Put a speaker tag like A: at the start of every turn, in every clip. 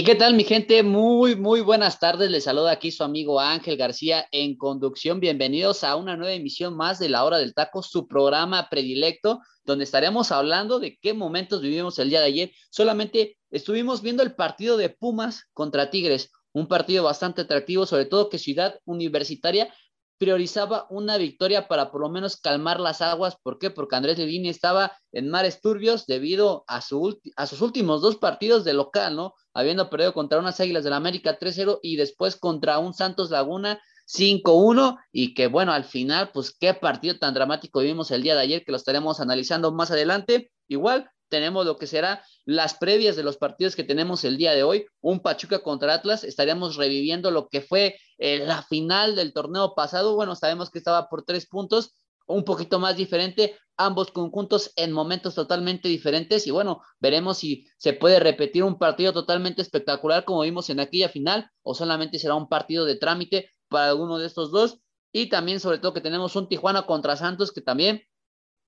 A: ¿Y qué tal, mi gente? Muy, muy buenas tardes. Les saluda aquí su amigo Ángel García en conducción. Bienvenidos a una nueva emisión más de La Hora del Taco, su programa predilecto, donde estaremos hablando de qué momentos vivimos el día de ayer. Solamente estuvimos viendo el partido de Pumas contra Tigres, un partido bastante atractivo, sobre todo que Ciudad Universitaria priorizaba una victoria para por lo menos calmar las aguas. ¿Por qué? Porque Andrés Levini estaba en mares turbios debido a, su, a sus últimos dos partidos de local, ¿no? Habiendo perdido contra unas Águilas del América 3-0 y después contra un Santos Laguna 5-1 y que bueno, al final, pues qué partido tan dramático vimos el día de ayer que lo estaremos analizando más adelante. Igual, tenemos lo que será las previas de los partidos que tenemos el día de hoy. Un Pachuca contra Atlas. Estaríamos reviviendo lo que fue eh, la final del torneo pasado. Bueno, sabemos que estaba por tres puntos, un poquito más diferente, ambos conjuntos en momentos totalmente diferentes y bueno, veremos si se puede repetir un partido totalmente espectacular como vimos en aquella final o solamente será un partido de trámite para alguno de estos dos. Y también sobre todo que tenemos un Tijuana contra Santos que también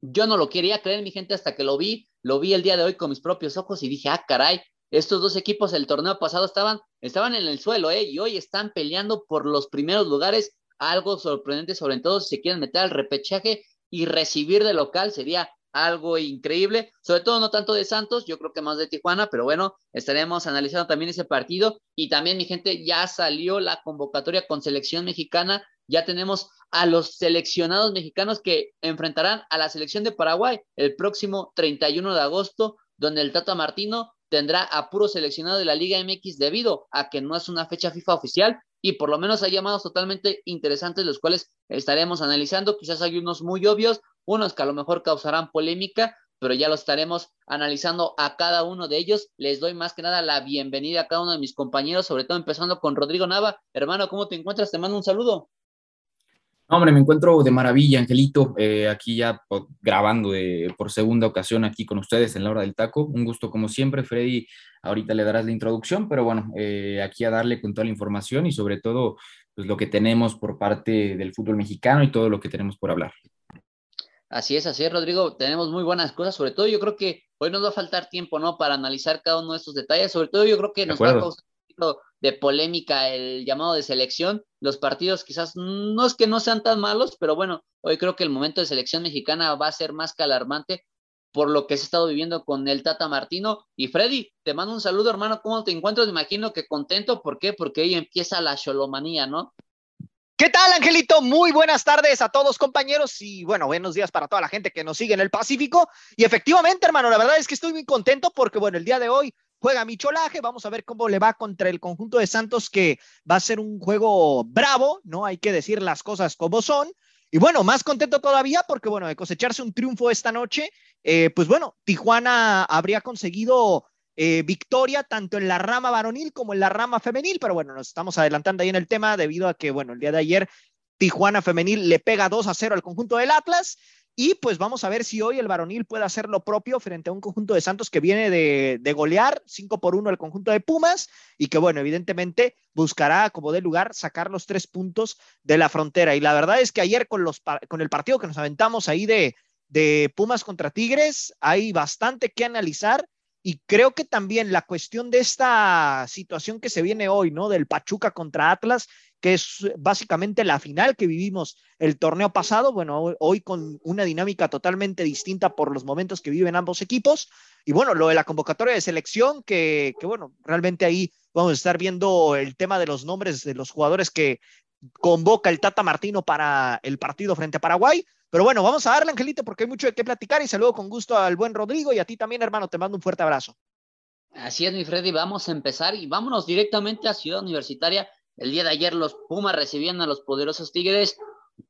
A: yo no lo quería creer, mi gente, hasta que lo vi, lo vi el día de hoy con mis propios ojos y dije, ah, caray, estos dos equipos el torneo pasado estaban, estaban en el suelo, ¿eh? Y hoy están peleando por los primeros lugares, algo sorprendente, sobre todo si se quieren meter al repechaje y recibir de local, sería algo increíble, sobre todo no tanto de Santos, yo creo que más de Tijuana, pero bueno, estaremos analizando también ese partido. Y también mi gente ya salió la convocatoria con selección mexicana, ya tenemos a los seleccionados mexicanos que enfrentarán a la selección de Paraguay el próximo 31 de agosto, donde el Tata Martino tendrá a puro seleccionado de la Liga MX debido a que no es una fecha FIFA oficial y por lo menos hay llamados totalmente interesantes los cuales estaremos analizando. Quizás hay unos muy obvios, unos que a lo mejor causarán polémica, pero ya lo estaremos analizando a cada uno de ellos. Les doy más que nada la bienvenida a cada uno de mis compañeros, sobre todo empezando con Rodrigo Nava. Hermano, ¿cómo te encuentras? Te mando un saludo.
B: Hombre, me encuentro de maravilla, Angelito, eh, aquí ya grabando por segunda ocasión aquí con ustedes en la hora del taco. Un gusto como siempre, Freddy. Ahorita le darás la introducción, pero bueno, eh, aquí a darle con toda la información y sobre todo pues, lo que tenemos por parte del fútbol mexicano y todo lo que tenemos por hablar.
A: Así es, así es, Rodrigo. Tenemos muy buenas cosas. Sobre todo, yo creo que hoy nos va a faltar tiempo, ¿no? Para analizar cada uno de estos detalles. Sobre todo, yo creo que nos va a causar de polémica el llamado de selección. Los partidos quizás no es que no sean tan malos, pero bueno, hoy creo que el momento de selección mexicana va a ser más que alarmante por lo que se ha estado viviendo con el Tata Martino. Y Freddy, te mando un saludo, hermano. ¿Cómo te encuentras? Me imagino que contento. ¿Por qué? Porque ahí empieza la cholomanía, ¿no?
C: ¿Qué tal, Angelito? Muy buenas tardes a todos, compañeros, y bueno, buenos días para toda la gente que nos sigue en el Pacífico. Y efectivamente, hermano, la verdad es que estoy muy contento porque, bueno, el día de hoy juega Micholaje, vamos a ver cómo le va contra el conjunto de Santos, que va a ser un juego bravo, ¿no? Hay que decir las cosas como son. Y bueno, más contento todavía porque, bueno, de cosecharse un triunfo esta noche, eh, pues bueno, Tijuana habría conseguido eh, victoria tanto en la rama varonil como en la rama femenil, pero bueno, nos estamos adelantando ahí en el tema debido a que, bueno, el día de ayer Tijuana femenil le pega 2 a 0 al conjunto del Atlas y pues vamos a ver si hoy el varonil puede hacer lo propio frente a un conjunto de Santos que viene de, golear 5 por 1 al conjunto de Pumas y que bueno, evidentemente buscará como de lugar sacar los tres puntos de la frontera. Y la verdad es que ayer con, los, con el partido que nos aventamos ahí de, de Pumas contra Tigres, hay bastante que analizar y creo que también la cuestión de esta situación que se viene hoy, ¿no? Del Pachuca contra Atlas que es básicamente la final que vivimos el torneo pasado, bueno, hoy con una dinámica totalmente distinta por los momentos que viven ambos equipos. Y bueno, lo de la convocatoria de selección, que, que bueno, realmente ahí vamos a estar viendo el tema de los nombres de los jugadores que convoca el Tata Martino para el partido frente a Paraguay. Pero bueno, vamos a darle, Angelito, porque hay mucho de qué platicar y saludo con gusto al buen Rodrigo y a ti también, hermano, te mando un fuerte abrazo.
A: Así es, mi Freddy, vamos a empezar y vámonos directamente a Ciudad Universitaria el día de ayer los Pumas recibían a los poderosos Tigres,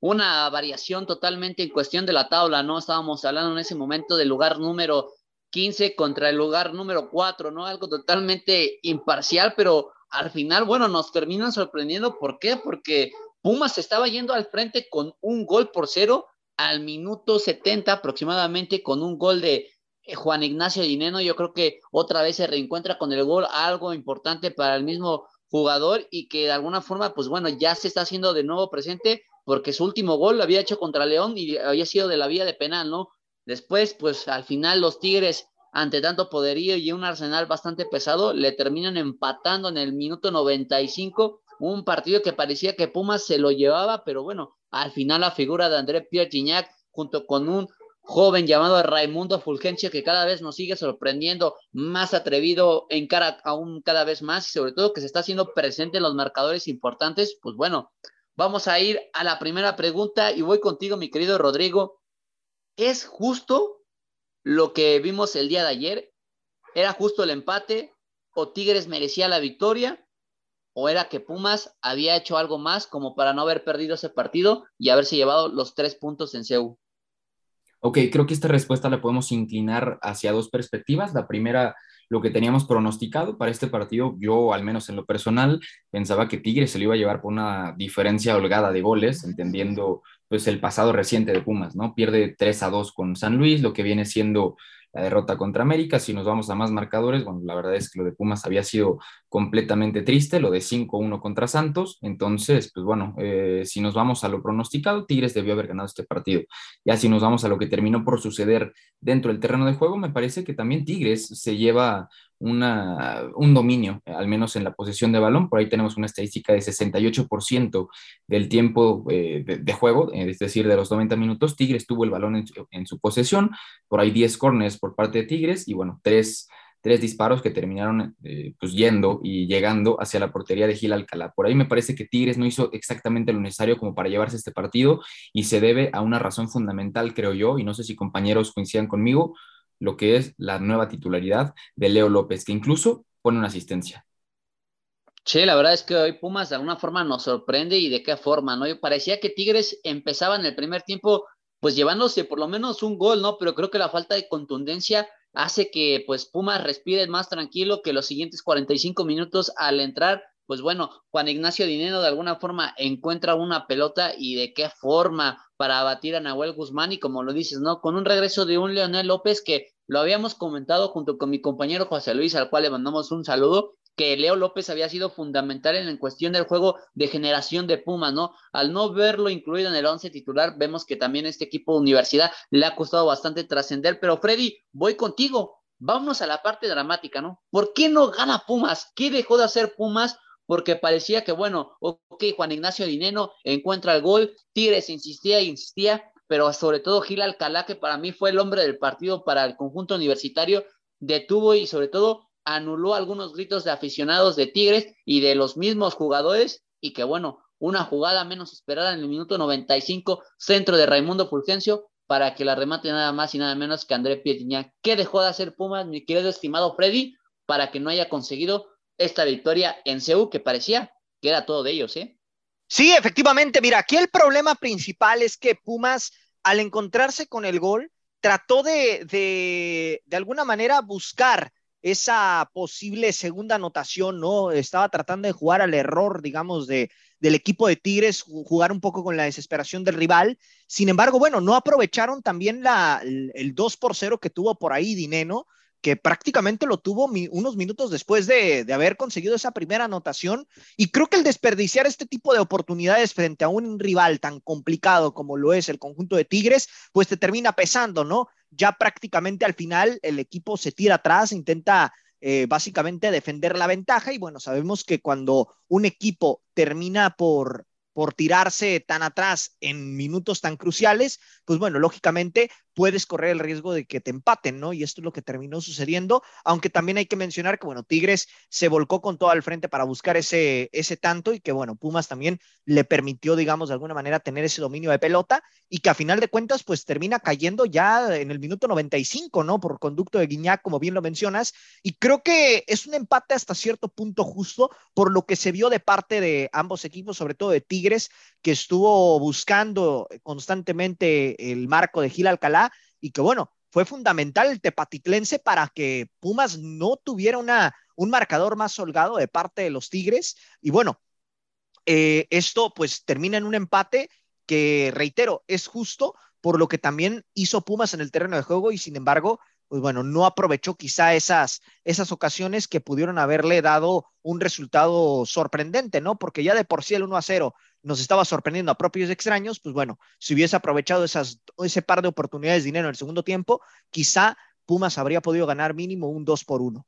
A: una variación totalmente en cuestión de la tabla, ¿no? Estábamos hablando en ese momento del lugar número 15 contra el lugar número 4, ¿no? Algo totalmente imparcial, pero al final, bueno, nos terminan sorprendiendo. ¿Por qué? Porque Pumas estaba yendo al frente con un gol por cero al minuto 70 aproximadamente con un gol de eh, Juan Ignacio Dineno. Yo creo que otra vez se reencuentra con el gol, algo importante para el mismo jugador y que de alguna forma, pues bueno, ya se está haciendo de nuevo presente porque su último gol lo había hecho contra León y había sido de la vía de penal, ¿no? Después, pues al final los Tigres, ante tanto poderío y un arsenal bastante pesado, le terminan empatando en el minuto 95, un partido que parecía que Pumas se lo llevaba, pero bueno, al final la figura de André Pierre Gignac junto con un joven llamado Raimundo Fulgencio que cada vez nos sigue sorprendiendo, más atrevido en cara aún cada vez más y sobre todo que se está haciendo presente en los marcadores importantes, pues bueno, vamos a ir a la primera pregunta y voy contigo, mi querido Rodrigo. ¿Es justo lo que vimos el día de ayer? ¿Era justo el empate o Tigres merecía la victoria? ¿O era que Pumas había hecho algo más como para no haber perdido ese partido y haberse llevado los tres puntos en CEU?
B: Ok, creo que esta respuesta la podemos inclinar hacia dos perspectivas. La primera, lo que teníamos pronosticado para este partido, yo al menos en lo personal pensaba que Tigres se lo iba a llevar por una diferencia holgada de goles, entendiendo pues el pasado reciente de Pumas, ¿no? Pierde 3 a 2 con San Luis, lo que viene siendo la derrota contra América. Si nos vamos a más marcadores, bueno, la verdad es que lo de Pumas había sido completamente triste, lo de 5-1 contra Santos. Entonces, pues bueno, eh, si nos vamos a lo pronosticado, Tigres debió haber ganado este partido. Ya si nos vamos a lo que terminó por suceder dentro del terreno de juego, me parece que también Tigres se lleva una, un dominio, al menos en la posesión de balón. Por ahí tenemos una estadística de 68% del tiempo eh, de, juego, eh, es decir, de los 90 minutos. Tigres tuvo el balón en, su posesión, por ahí 10 corners por parte de Tigres y bueno, tres tres disparos que terminaron eh, pues yendo y llegando hacia la portería de Gil Alcalá. Por ahí me parece que Tigres no hizo exactamente lo necesario como para llevarse este partido y se debe a una razón fundamental, creo yo, y no sé si compañeros coincidan conmigo, lo que es la nueva titularidad de Leo López, que incluso pone una asistencia.
A: Sí, la verdad es que hoy Pumas de alguna forma nos sorprende y de qué forma, ¿no? Parecía que Tigres empezaba en el primer tiempo pues llevándose por lo menos un gol, ¿no? Pero creo que la falta de contundencia hace que pues Pumas respire más tranquilo que los siguientes 45 minutos al entrar. Pues bueno, Juan Ignacio Dinero de alguna forma encuentra una pelota y de qué forma para abatir a Nahuel Guzmán y como lo dices, ¿no? Con un regreso de un Leonel López que lo habíamos comentado junto con mi compañero José Luis, al cual le mandamos un saludo, que Leo López había sido fundamental en, cuestión del juego de generación de Pumas, ¿no? Al no verlo incluido en el once titular, vemos que también este equipo de universidad le ha costado bastante trascender, pero Freddy, voy contigo, vámonos a la parte dramática, ¿no? ¿Por qué no gana Pumas? ¿Qué dejó de hacer Pumas? Porque parecía que, bueno, ok, Juan Ignacio Dineno encuentra el gol, Tigres insistía insistía, pero sobre todo Gil Alcalá, que para mí fue el hombre del partido para el conjunto universitario, detuvo y sobre todo anuló algunos gritos de aficionados de Tigres y de los mismos jugadores y que bueno, una jugada menos esperada en el minuto 95, centro de Raimundo Fulgencio para que la remate nada más y nada menos que André Pietiña. ¿Qué dejó de hacer Pumas, mi querido estimado Freddy, para que no haya conseguido esta victoria en CEU que parecía que era todo de ellos, ¿eh?
C: Sí, efectivamente, mira, aquí el problema principal es que Pumas, al encontrarse con el gol, trató de, de, de alguna manera buscar esa posible segunda anotación, ¿no? Estaba tratando de jugar al error, digamos, de, del equipo de Tigres, jugar un poco con la desesperación del rival. Sin embargo, bueno, no aprovecharon también la, el, el 2 por 0 que tuvo por ahí Dineno, que prácticamente lo tuvo unos minutos después de, de, haber conseguido esa primera anotación. Y creo que el desperdiciar este tipo de oportunidades frente a un rival tan complicado como lo es el conjunto de Tigres, pues te termina pesando, ¿no? Ya prácticamente al final el equipo se tira atrás, intenta eh, básicamente defender la ventaja y bueno, sabemos que cuando un equipo termina por por tirarse tan atrás en minutos tan cruciales, pues bueno, lógicamente puedes correr el riesgo de que te empaten, ¿no? Y esto es lo que terminó sucediendo, aunque también hay que mencionar que, bueno, Tigres se volcó con todo al frente para buscar ese, ese tanto y que, bueno, Pumas también le permitió, digamos, de alguna manera tener ese dominio de pelota y que a final de cuentas, pues termina cayendo ya en el minuto 95, ¿no? Por conducto de Guiñac, como bien lo mencionas, y creo que es un empate hasta cierto punto justo por lo que se vio de parte de ambos equipos, sobre todo de Tigres, que estuvo buscando constantemente el marco de Gil Alcalá y que bueno, fue fundamental el tepatitlense para que Pumas no tuviera una, un marcador más holgado de parte de los Tigres. Y bueno, eh, esto pues termina en un empate que, reitero, es justo por lo que también hizo Pumas en el terreno de juego y sin embargo, pues bueno, no aprovechó quizá esas, esas ocasiones que pudieron haberle dado un resultado sorprendente, ¿no? Porque ya de por sí el 1 a 0 nos estaba sorprendiendo a propios extraños, pues bueno, si hubiese aprovechado esas, ese par de oportunidades de dinero en el segundo tiempo, quizá Pumas habría podido ganar mínimo un 2 por 1.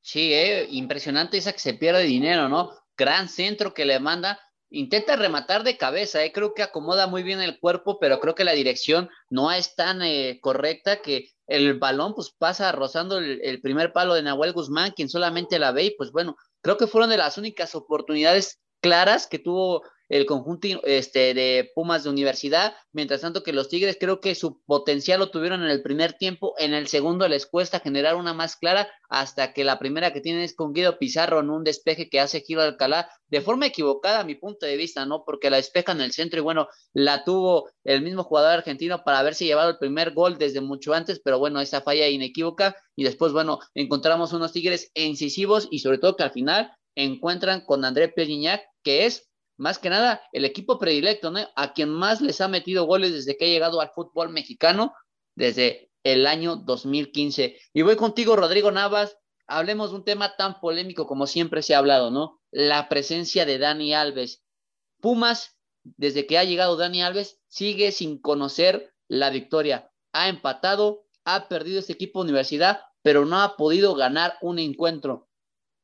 A: Sí, eh, impresionante esa que se pierde dinero, ¿no? Gran centro que le manda. Intenta rematar de cabeza, eh, creo que acomoda muy bien el cuerpo, pero creo que la dirección no es tan eh, correcta que el balón pues pasa rozando el, el, primer palo de Nahuel Guzmán, quien solamente la ve y pues bueno, creo que fueron de las únicas oportunidades claras que tuvo el conjunto este, de Pumas de Universidad, mientras tanto que los Tigres creo que su potencial lo tuvieron en el primer tiempo, en el segundo les cuesta generar una más clara, hasta que la primera que tienen es con Guido Pizarro en un despeje que hace Giro Alcalá, de forma equivocada a mi punto de vista, ¿no? Porque la despeja en el centro y bueno, la tuvo el mismo jugador argentino para haberse llevado el primer gol desde mucho antes, pero bueno, esa falla inequívoca y después, bueno, encontramos unos Tigres incisivos y sobre todo que al final encuentran con André Pelliñac, que es más que nada el equipo predilecto, ¿no? A quien más les ha metido goles desde que ha llegado al fútbol mexicano, desde el año 2015. Y voy contigo, Rodrigo Navas. Hablemos de un tema tan polémico como siempre se ha hablado, ¿no? La presencia de Dani Alves. Pumas, desde que ha llegado Dani Alves, sigue sin conocer la victoria. Ha empatado, ha perdido este equipo universidad, pero no ha podido ganar un encuentro.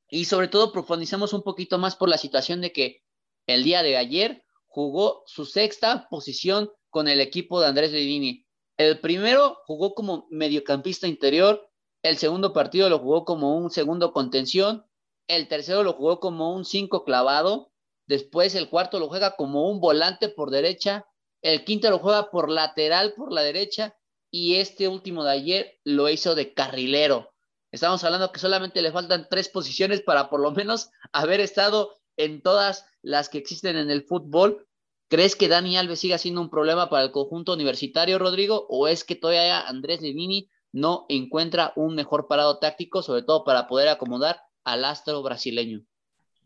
A: Y sobre todo profundizamos un poquito más por la situación de que el día de ayer jugó su sexta posición con el equipo de Andrés Lidini. El primero jugó como mediocampista interior, el segundo partido lo jugó como un segundo contención, el tercero lo jugó como un cinco clavado, después el cuarto lo juega como un volante por derecha, el quinto lo juega por lateral por la derecha y este último de ayer lo hizo de carrilero. Estamos hablando que solamente le faltan tres posiciones para por lo menos haber estado en todas las que existen en el fútbol. ¿Crees que Dani Alves siga siendo un problema para el conjunto universitario, Rodrigo? ¿O es que todavía Andrés Lenini no encuentra un mejor parado táctico, sobre todo para poder acomodar al astro brasileño?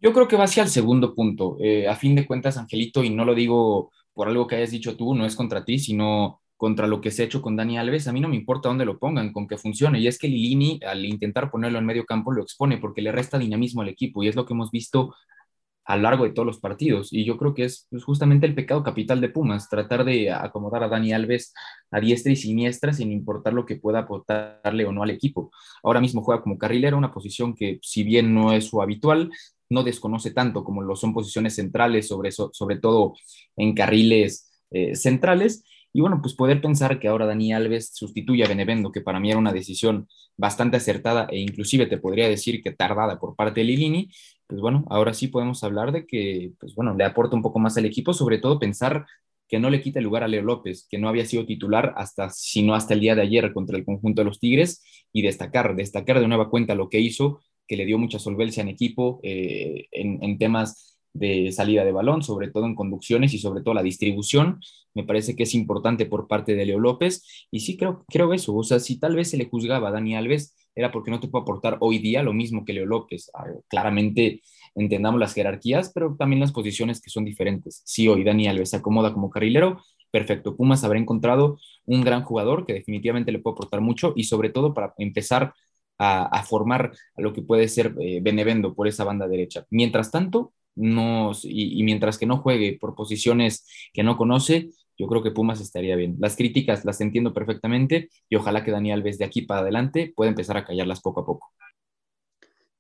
B: Yo creo que va hacia el segundo punto. Eh, a fin de cuentas, Angelito, y no lo digo por algo que hayas dicho tú, no es contra ti, sino contra lo que se ha hecho con Dani Alves, a mí no me importa dónde lo pongan, con que funcione. Y es que Lilini, al intentar ponerlo en medio campo, lo expone porque le resta dinamismo al equipo. Y es lo que hemos visto a lo largo de todos los partidos. Y yo creo que es pues, justamente el pecado capital de Pumas, tratar de acomodar a Dani Alves a diestra y siniestra sin importar lo que pueda aportarle o no al equipo. Ahora mismo juega como carrilero, una posición que si bien no es su habitual, no desconoce tanto como lo son posiciones centrales, sobre, sobre todo en carriles eh, centrales. Y bueno, pues poder pensar que ahora Dani Alves sustituye a Benevendo, que para mí era una decisión bastante acertada e inclusive te podría decir que tardada por parte de Lilini, pues bueno, ahora sí podemos hablar de que, pues bueno, le aporta un poco más al equipo, sobre todo pensar que no le quita el lugar a Leo López, que no había sido titular hasta, sino hasta el día de ayer contra el conjunto de los Tigres, y destacar, destacar de nueva cuenta lo que hizo, que le dio mucha solvencia en equipo eh, en, temas de salida de balón, sobre todo en conducciones y sobre todo la distribución. Me parece que es importante por parte de Leo López y sí creo, creo eso. O sea, si tal vez se le juzgaba a Dani Alves, era porque no te puede aportar hoy día lo mismo que Leo López. Ah, claramente entendamos las jerarquías, pero también las posiciones que son diferentes. Si hoy Dani Alves se acomoda como carrilero, perfecto. Pumas habrá encontrado un gran jugador que definitivamente le puede aportar mucho y sobre todo para empezar a, formar a lo que puede ser eh, Benevendo por esa banda derecha. Mientras tanto, no, y, mientras que no juegue por posiciones que no conoce, yo creo que Pumas estaría bien. Las críticas las entiendo perfectamente y ojalá que Daniel Alves de aquí para adelante pueda empezar a callarlas poco a poco.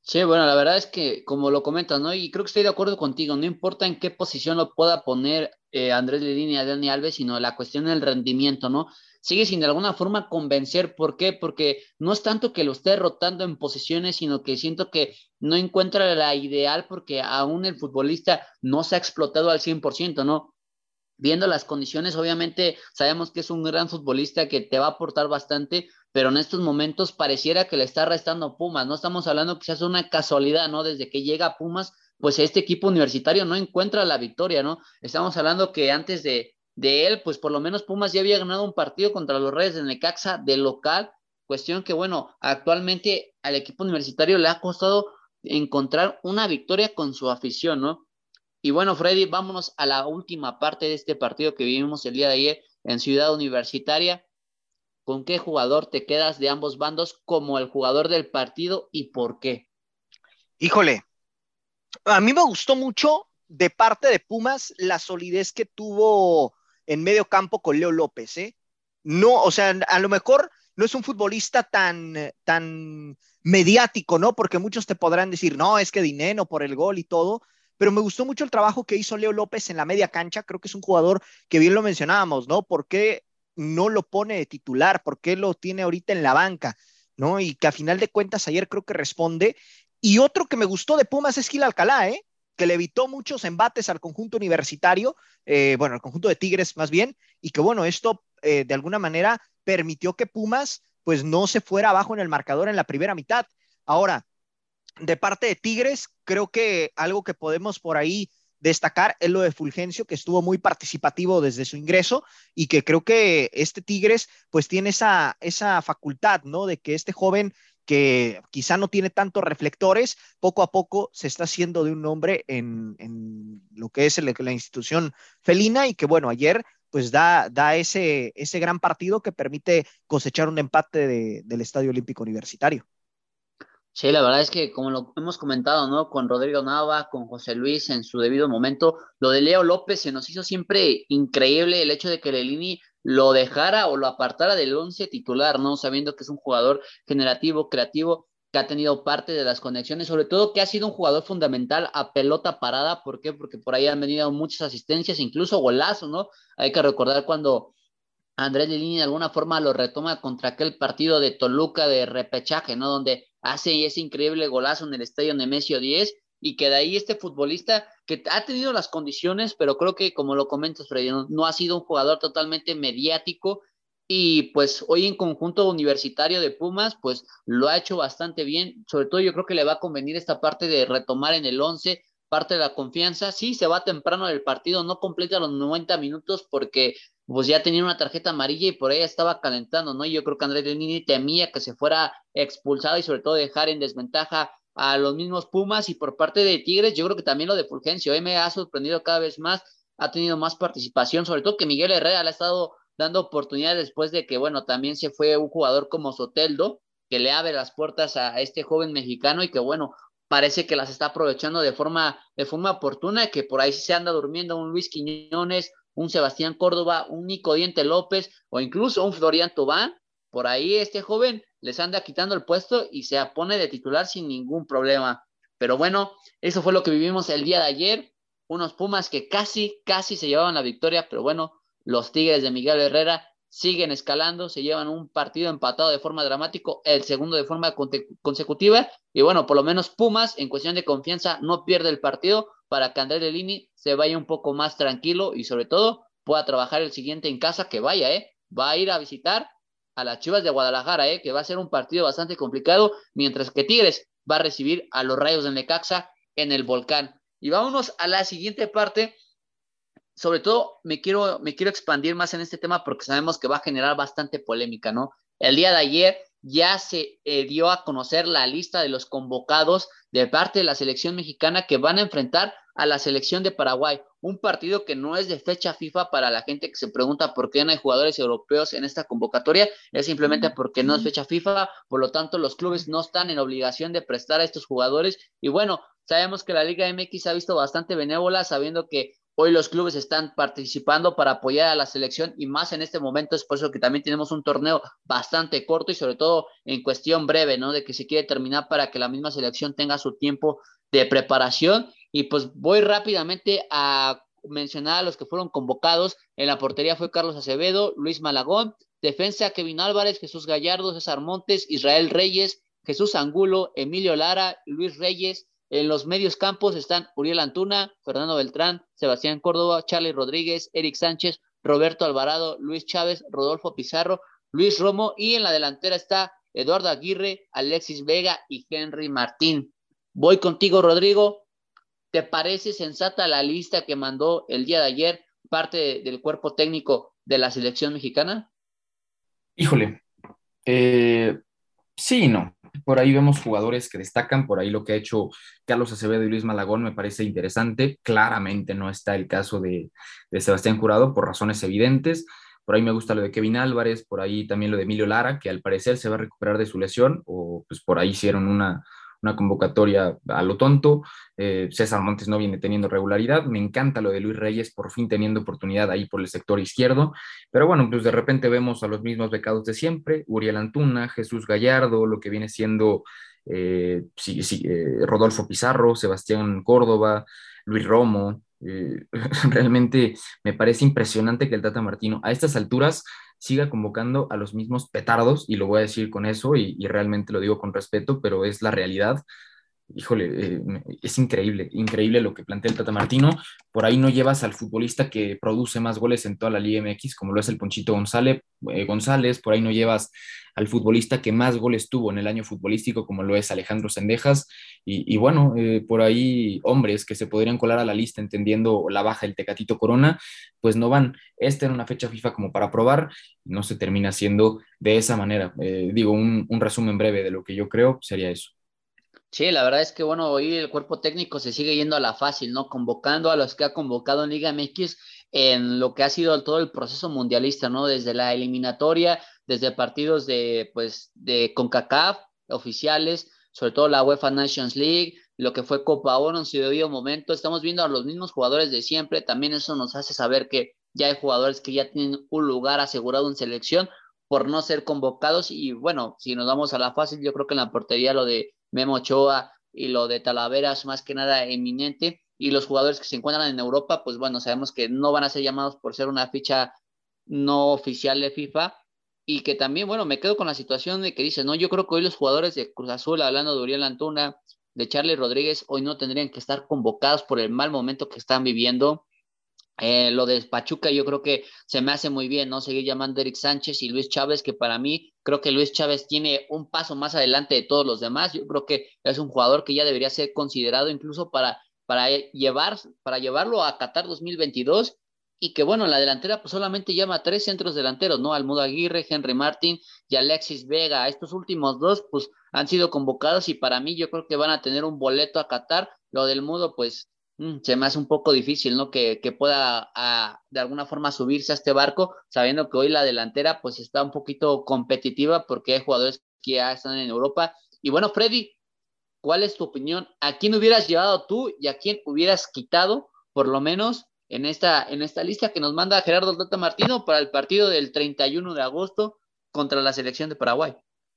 A: Sí, bueno, la verdad es que como lo comentas, ¿no? Y creo que estoy de acuerdo contigo, no importa en qué posición lo pueda poner eh, Andrés Ledini a Dani Alves, sino la cuestión del rendimiento, ¿no? Sigue sin de alguna forma convencer, ¿por qué? Porque no es tanto que lo esté rotando en posiciones, sino que siento que no encuentra la ideal porque aún el futbolista no se ha explotado al 100%, ¿no? Viendo las condiciones, obviamente sabemos que es un gran futbolista que te va a aportar bastante, pero en estos momentos pareciera que le está restando Pumas, no estamos hablando que sea una casualidad, ¿no? Desde que llega a Pumas, pues este equipo universitario no encuentra la victoria, ¿no? Estamos hablando que antes de, de él, pues por lo menos Pumas ya había ganado un partido contra los Reyes de Necaxa de local, cuestión que bueno, actualmente al equipo universitario le ha costado encontrar una victoria con su afición, ¿no? Y bueno, Freddy, vámonos a la última parte de este partido que vivimos el día de ayer en Ciudad Universitaria. ¿Con qué jugador te quedas de ambos bandos como el jugador del partido y por qué?
C: Híjole, a mí me gustó mucho de parte de Pumas la solidez que tuvo en medio campo con Leo López, ¿eh? No, o sea, a lo mejor no es un futbolista tan, tan mediático, ¿no? Porque muchos te podrán decir, no, es que dinero por el gol y todo, pero me gustó mucho el trabajo que hizo Leo López en la media cancha. Creo que es un jugador que bien lo mencionábamos, ¿no? ¿Por qué no lo pone de titular? ¿Por qué lo tiene ahorita en la banca? ¿No? Y que a final de cuentas ayer creo que responde. Y otro que me gustó de Pumas es Gil Alcalá, ¿eh? que le evitó muchos embates al conjunto universitario, eh, bueno, al conjunto de Tigres más bien, y que bueno, esto eh, de alguna manera permitió que Pumas pues no se fuera abajo en el marcador en la primera mitad. Ahora, de parte de Tigres, creo que algo que podemos por ahí destacar es lo de Fulgencio, que estuvo muy participativo desde su ingreso y que creo que este Tigres pues tiene esa, esa facultad, ¿no? De que este joven que quizá no tiene tantos reflectores, poco a poco se está haciendo de un nombre en, en lo que es la institución felina y que bueno, ayer pues da, da ese, ese gran partido que permite cosechar un empate de, del Estadio Olímpico Universitario.
A: Sí, la verdad es que como lo hemos comentado, ¿no? Con Rodrigo Nava, con José Luis en su debido momento, lo de Leo López se nos hizo siempre increíble el hecho de que Lelini lo dejara o lo apartara del once titular, ¿no? Sabiendo que es un jugador generativo, creativo, que ha tenido parte de las conexiones, sobre todo que ha sido un jugador fundamental a pelota parada, ¿por qué? Porque por ahí han venido muchas asistencias, incluso golazos, ¿no? Hay que recordar cuando Andrés Lelini de alguna forma lo retoma contra aquel partido de Toluca de repechaje, ¿no? Donde hace ese increíble golazo en el estadio Nemesio 10 y que de ahí este futbolista que ha tenido las condiciones, pero creo que como lo comentas, Freddy, no, ha sido un jugador totalmente mediático y pues hoy en conjunto universitario de Pumas, pues lo ha hecho bastante bien, sobre todo yo creo que le va a convenir esta parte de retomar en el 11, parte de la confianza, sí, se va temprano del partido, no completa los 90 minutos porque pues ya tenía una tarjeta amarilla y por ahí estaba calentando, ¿no? Yo creo que Andrés Nini temía que se fuera expulsado y sobre todo dejar en desventaja a los mismos Pumas y por parte de Tigres, yo creo que también lo de Fulgencio ¿eh? me ha sorprendido cada vez más, ha tenido más participación, sobre todo que Miguel Herrera le ha estado dando oportunidades después de que, bueno, también se fue un jugador como Soteldo, que le abre las puertas a este joven mexicano y que, bueno, parece que las está aprovechando de forma, de forma oportuna, que por ahí se anda durmiendo un Luis Quiñones, un Sebastián Córdoba, un Nico Diente López o incluso un Florian Tobán, por ahí este joven les anda quitando el puesto y se pone de titular sin ningún problema. Pero bueno, eso fue lo que vivimos el día de ayer. Unos Pumas que casi, casi se llevaban la victoria, pero bueno, los Tigres de Miguel Herrera siguen escalando, se llevan un partido empatado de forma dramática, el segundo de forma consecutiva, y bueno, por lo menos Pumas, en cuestión de confianza, no pierde el partido para que Andrés Lini se vaya un poco más tranquilo y sobre todo pueda trabajar el siguiente en casa, que vaya, ¿eh? Va a ir a visitar a las Chivas de Guadalajara, ¿eh? Que va a ser un partido bastante complicado, mientras que Tigres va a recibir a los Rayos de Necaxa en el Volcán. Y vámonos a la siguiente parte, sobre todo me quiero, me quiero expandir más en este tema porque sabemos que va a generar bastante polémica, ¿no? El día de ayer ya se eh, dio a conocer la lista de los convocados de parte de la selección mexicana que van a enfrentar a la selección de Paraguay. Un partido que no es de fecha FIFA para la gente que se pregunta por qué no hay jugadores europeos en esta convocatoria. Es simplemente porque no es fecha FIFA, por lo tanto los clubes no están en obligación de prestar a estos jugadores. Y bueno, sabemos que la Liga MX ha visto bastante benévola, sabiendo que Hoy los clubes están participando para apoyar a la selección y más en este momento es por eso que también tenemos un torneo bastante corto y sobre todo en cuestión breve, ¿no? De que se quiere terminar para que la misma selección tenga su tiempo de preparación. Y pues voy rápidamente a mencionar a los que fueron convocados. En la portería fue Carlos Acevedo, Luis Malagón, defensa Kevin Álvarez, Jesús Gallardo, César Montes, Israel Reyes, Jesús Angulo, Emilio Lara, Luis Reyes, en los medios campos están Uriel Antuna, Fernando Beltrán, Sebastián Córdoba, Charlie Rodríguez, Eric Sánchez, Roberto Alvarado, Luis Chávez, Rodolfo Pizarro, Luis Romo y en la delantera está Eduardo Aguirre, Alexis Vega y Henry Martín. Voy contigo, Rodrigo. ¿Te parece sensata la lista que mandó el día de ayer parte del cuerpo técnico de la selección mexicana?
B: Híjole, eh, sí y no. Por ahí vemos jugadores que destacan, por ahí lo que ha hecho Carlos Acevedo y Luis Malagón me parece interesante. Claramente no está el caso de, de Sebastián Jurado por razones evidentes. Por ahí me gusta lo de Kevin Álvarez, por ahí también lo de Emilio Lara, que al parecer se va a recuperar de su lesión, o pues por ahí hicieron una, una convocatoria a lo tonto. Eh, César Montes no viene teniendo regularidad. Me encanta lo de Luis Reyes, por fin teniendo oportunidad ahí por el sector izquierdo. Pero bueno, pues de repente vemos a los mismos becados de siempre, Uriel Antuna, Jesús Gallardo, lo que viene siendo eh, sí, sí, eh, Rodolfo Pizarro, Sebastián Córdoba, Luis Romo. realmente me parece impresionante que el Tata Martino a estas alturas siga convocando a los mismos petardos, y lo voy a decir con eso, y, realmente lo digo con respeto, pero es la realidad. Híjole, eh, es increíble, increíble lo que plantea el Tata Martino. Por ahí no llevas al futbolista que produce más goles en toda la Liga MX, como lo es el Ponchito González, eh, González. Por ahí no llevas al futbolista que más goles tuvo en el año futbolístico, como lo es Alejandro Sendejas. Y, bueno, eh, por ahí hombres que se podrían colar a la lista entendiendo la baja del Tecatito Corona, pues no van. Esta era una fecha FIFA como para probar no se termina haciendo de esa manera. Digo, un resumen breve de lo que yo creo sería eso.
A: Sí, la verdad es que bueno, hoy el cuerpo técnico se sigue yendo a la fácil, ¿no? Convocando a los que ha convocado en Liga MX en lo que ha sido todo el proceso mundialista, ¿no? Desde la eliminatoria, desde partidos de, pues, de CONCACAF oficiales, sobre todo la UEFA Nations League, lo que fue Copa Oro en su debido momento. Estamos viendo a los mismos jugadores de siempre. También eso nos hace saber que ya hay jugadores que ya tienen un lugar asegurado en selección por no ser convocados. Y bueno, si nos vamos a la fácil, yo creo que en la portería lo de Memo Ochoa y lo de Talaveras más que nada eminente. Y los jugadores que se encuentran en Europa, pues bueno, sabemos que no van a ser llamados por ser una ficha no oficial de FIFA, y que también, bueno, me quedo con la situación de que dice, no, yo creo que hoy los jugadores de Cruz Azul, hablando de Uriel Antuna, de Charlie Rodríguez, hoy no tendrían que estar convocados por el mal momento que están viviendo. Eh, lo de Pachuca yo creo que se me hace muy bien, ¿no? Seguir llamando a Eric Sánchez y Luis Chávez, que para mí creo que Luis Chávez tiene un paso más adelante de todos los demás. Yo creo que es un jugador que ya debería ser considerado incluso para, para, llevar, para llevarlo a Qatar 2022 y que bueno, la delantera pues solamente llama tres centros delanteros, ¿no? Almudo Aguirre, Henry Martin y Alexis Vega. Estos últimos dos pues han sido convocados y para mí yo creo que van a tener un boleto a Qatar. Lo del Mudo pues se me hace un poco difícil, ¿no? Que, que pueda de alguna forma subirse a este barco, sabiendo que hoy la delantera pues está un poquito competitiva porque hay jugadores que ya están en Europa. Y bueno, Freddy, ¿cuál es tu opinión? ¿A quién hubieras llevado tú y a quién hubieras quitado por lo menos en esta, en esta lista que nos manda Gerardo Tata Martino para el partido del 31 de agosto contra la selección de Paraguay.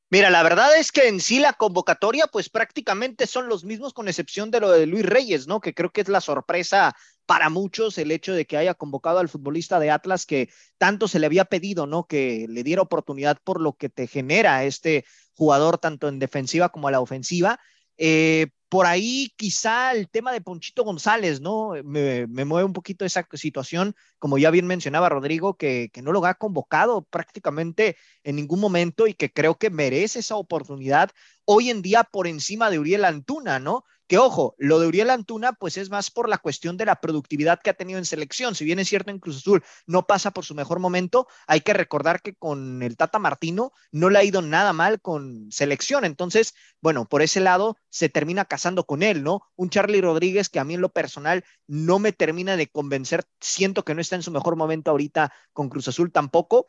C: Mira, la verdad es que en sí la convocatoria, pues prácticamente son los mismos, con excepción de lo de Luis Reyes, ¿no? Que creo que es la sorpresa para muchos el hecho de que haya convocado al futbolista de Atlas que tanto se le había pedido, ¿no? Que le diera oportunidad por lo que te genera este jugador, tanto en defensiva como a la ofensiva. Eh, por ahí quizá el tema de Ponchito González, ¿no? Me, mueve un poquito esa situación, como ya bien mencionaba Rodrigo, que, que, no lo ha convocado prácticamente en ningún momento y que creo que merece esa oportunidad hoy en día por encima de Uriel Antuna, ¿no? Que ojo, lo de Uriel Antuna, pues es más por la cuestión de la productividad que ha tenido en selección. Si bien es cierto en Cruz Azul no pasa por su mejor momento, hay que recordar que con el Tata Martino no le ha ido nada mal con selección. Entonces, bueno, por ese lado se termina casando con él, ¿no? Un Charlie Rodríguez que a mí en lo personal no me termina de convencer. Siento que no está en su mejor momento ahorita con Cruz Azul tampoco.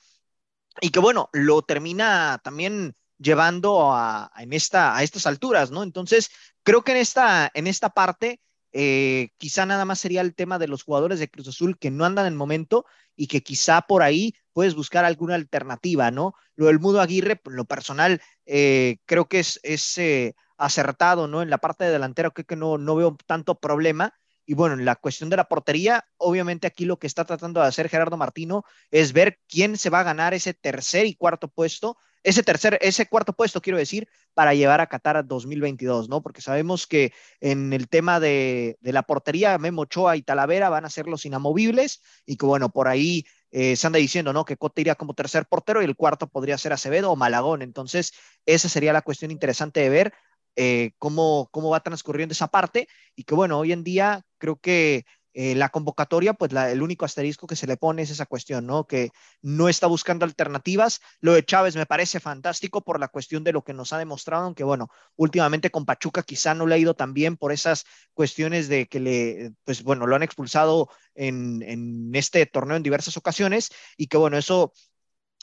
C: Y que bueno, lo termina también llevando a, en esta, a estas alturas, ¿no? Entonces, creo que en esta, en esta parte, eh, quizá nada más sería el tema de los jugadores de Cruz Azul que no andan en el momento y que quizá por ahí puedes buscar alguna alternativa, ¿no? Lo del Mudo Aguirre, lo personal, eh, creo que es, es eh, acertado, ¿no? En la parte de delantera, creo que no, no veo tanto problema. Y bueno, en la cuestión de la portería, obviamente aquí lo que está tratando de hacer Gerardo Martino es ver quién se va a ganar ese tercer y cuarto puesto ese tercer, ese cuarto puesto, quiero decir, para llevar a Qatar a 2022, ¿no? Porque sabemos que en el tema de, la portería, Memo Ochoa y Talavera van a ser los inamovibles y que, bueno, por ahí eh, se anda diciendo, ¿no? Que Cota iría como tercer portero y el cuarto podría ser Acevedo o Malagón. Entonces, esa sería la cuestión interesante de ver eh, cómo, cómo va transcurriendo esa parte y que, bueno, hoy en día creo que eh, la convocatoria, pues el único asterisco que se le pone es esa cuestión, ¿no? Que no está buscando alternativas. Lo de Chávez me parece fantástico por la cuestión de lo que nos ha demostrado, aunque bueno, últimamente con Pachuca quizá no le ha ido tan bien por esas cuestiones de que le, pues bueno, lo han expulsado en, en este torneo en diversas ocasiones y que bueno, eso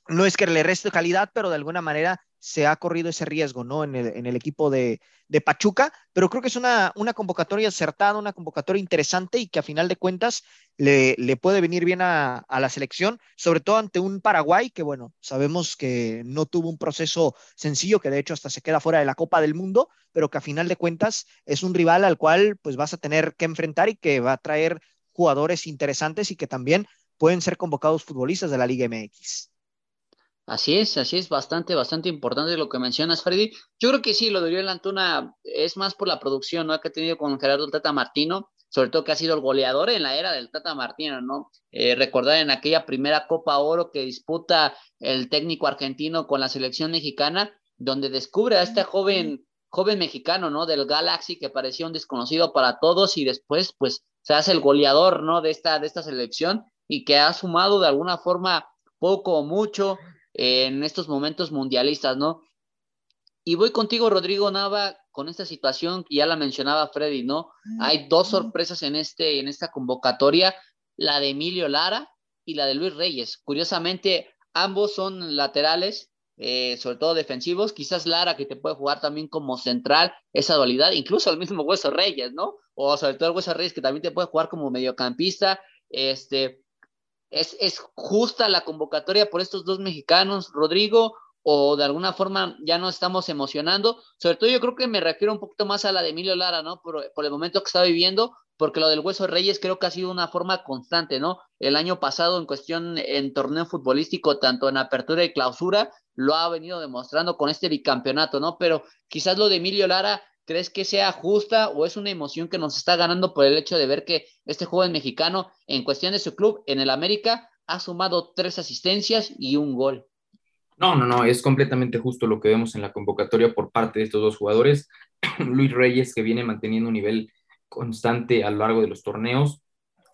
C: no es que le reste calidad, pero de alguna manera se ha corrido ese riesgo, ¿no? En el, equipo de, Pachuca, pero creo que es una, convocatoria acertada, una convocatoria interesante y que a final de cuentas le, puede venir bien a, la selección, sobre todo ante un Paraguay que, bueno, sabemos que no tuvo un proceso sencillo, que de hecho hasta se queda fuera de la Copa del Mundo, pero que a final de cuentas es un rival al cual pues vas a tener que enfrentar y que va a traer jugadores interesantes y que también pueden ser convocados futbolistas de la Liga MX.
A: Así es, así es, bastante, bastante importante lo que mencionas, Freddy. Yo creo que sí, lo de Uriel Antuna es más por la producción ¿no? que ha tenido con Gerardo Tata Martino, sobre todo que ha sido el goleador en la era del Tata Martino, ¿no? Eh, recordar en aquella primera Copa Oro que disputa el técnico argentino con la selección mexicana, donde descubre a este joven, joven mexicano, ¿no? Del Galaxy que parecía un desconocido para todos y después, pues, se hace el goleador, ¿no? De esta, de esta selección y que ha sumado de alguna forma poco o mucho en estos momentos mundialistas, ¿no? Y voy contigo, Rodrigo Nava, con esta situación ya la mencionaba Freddy, ¿no? Hay dos sorpresas en, este, en esta convocatoria, la de Emilio Lara y la de Luis Reyes. Curiosamente, ambos son laterales, eh, sobre todo defensivos. Quizás Lara, que te puede jugar también como central, esa dualidad, incluso el mismo Hueso Reyes, ¿no? O sobre todo el Hueso Reyes, que también te puede jugar como mediocampista. Este, ¿Es, justa la convocatoria por estos dos mexicanos, Rodrigo? ¿O de alguna forma ya no estamos emocionando? Sobre todo yo creo que me refiero un poquito más a la de Emilio Lara, ¿no? Por, el momento que está viviendo, porque lo del Hueso Reyes creo que ha sido una forma constante, ¿no? El año pasado en cuestión en torneo futbolístico, tanto en apertura y clausura, lo ha venido demostrando con este bicampeonato, ¿no? Pero quizás lo de Emilio Lara ¿Crees que sea justa o es una emoción que nos está ganando por el hecho de ver que este joven mexicano, en cuestión de su club, en el América, ha sumado tres asistencias y un gol?
B: No, no, no, es completamente justo lo que vemos en la convocatoria por parte de estos dos jugadores. Luis Reyes, que viene manteniendo un nivel constante a lo largo de los torneos,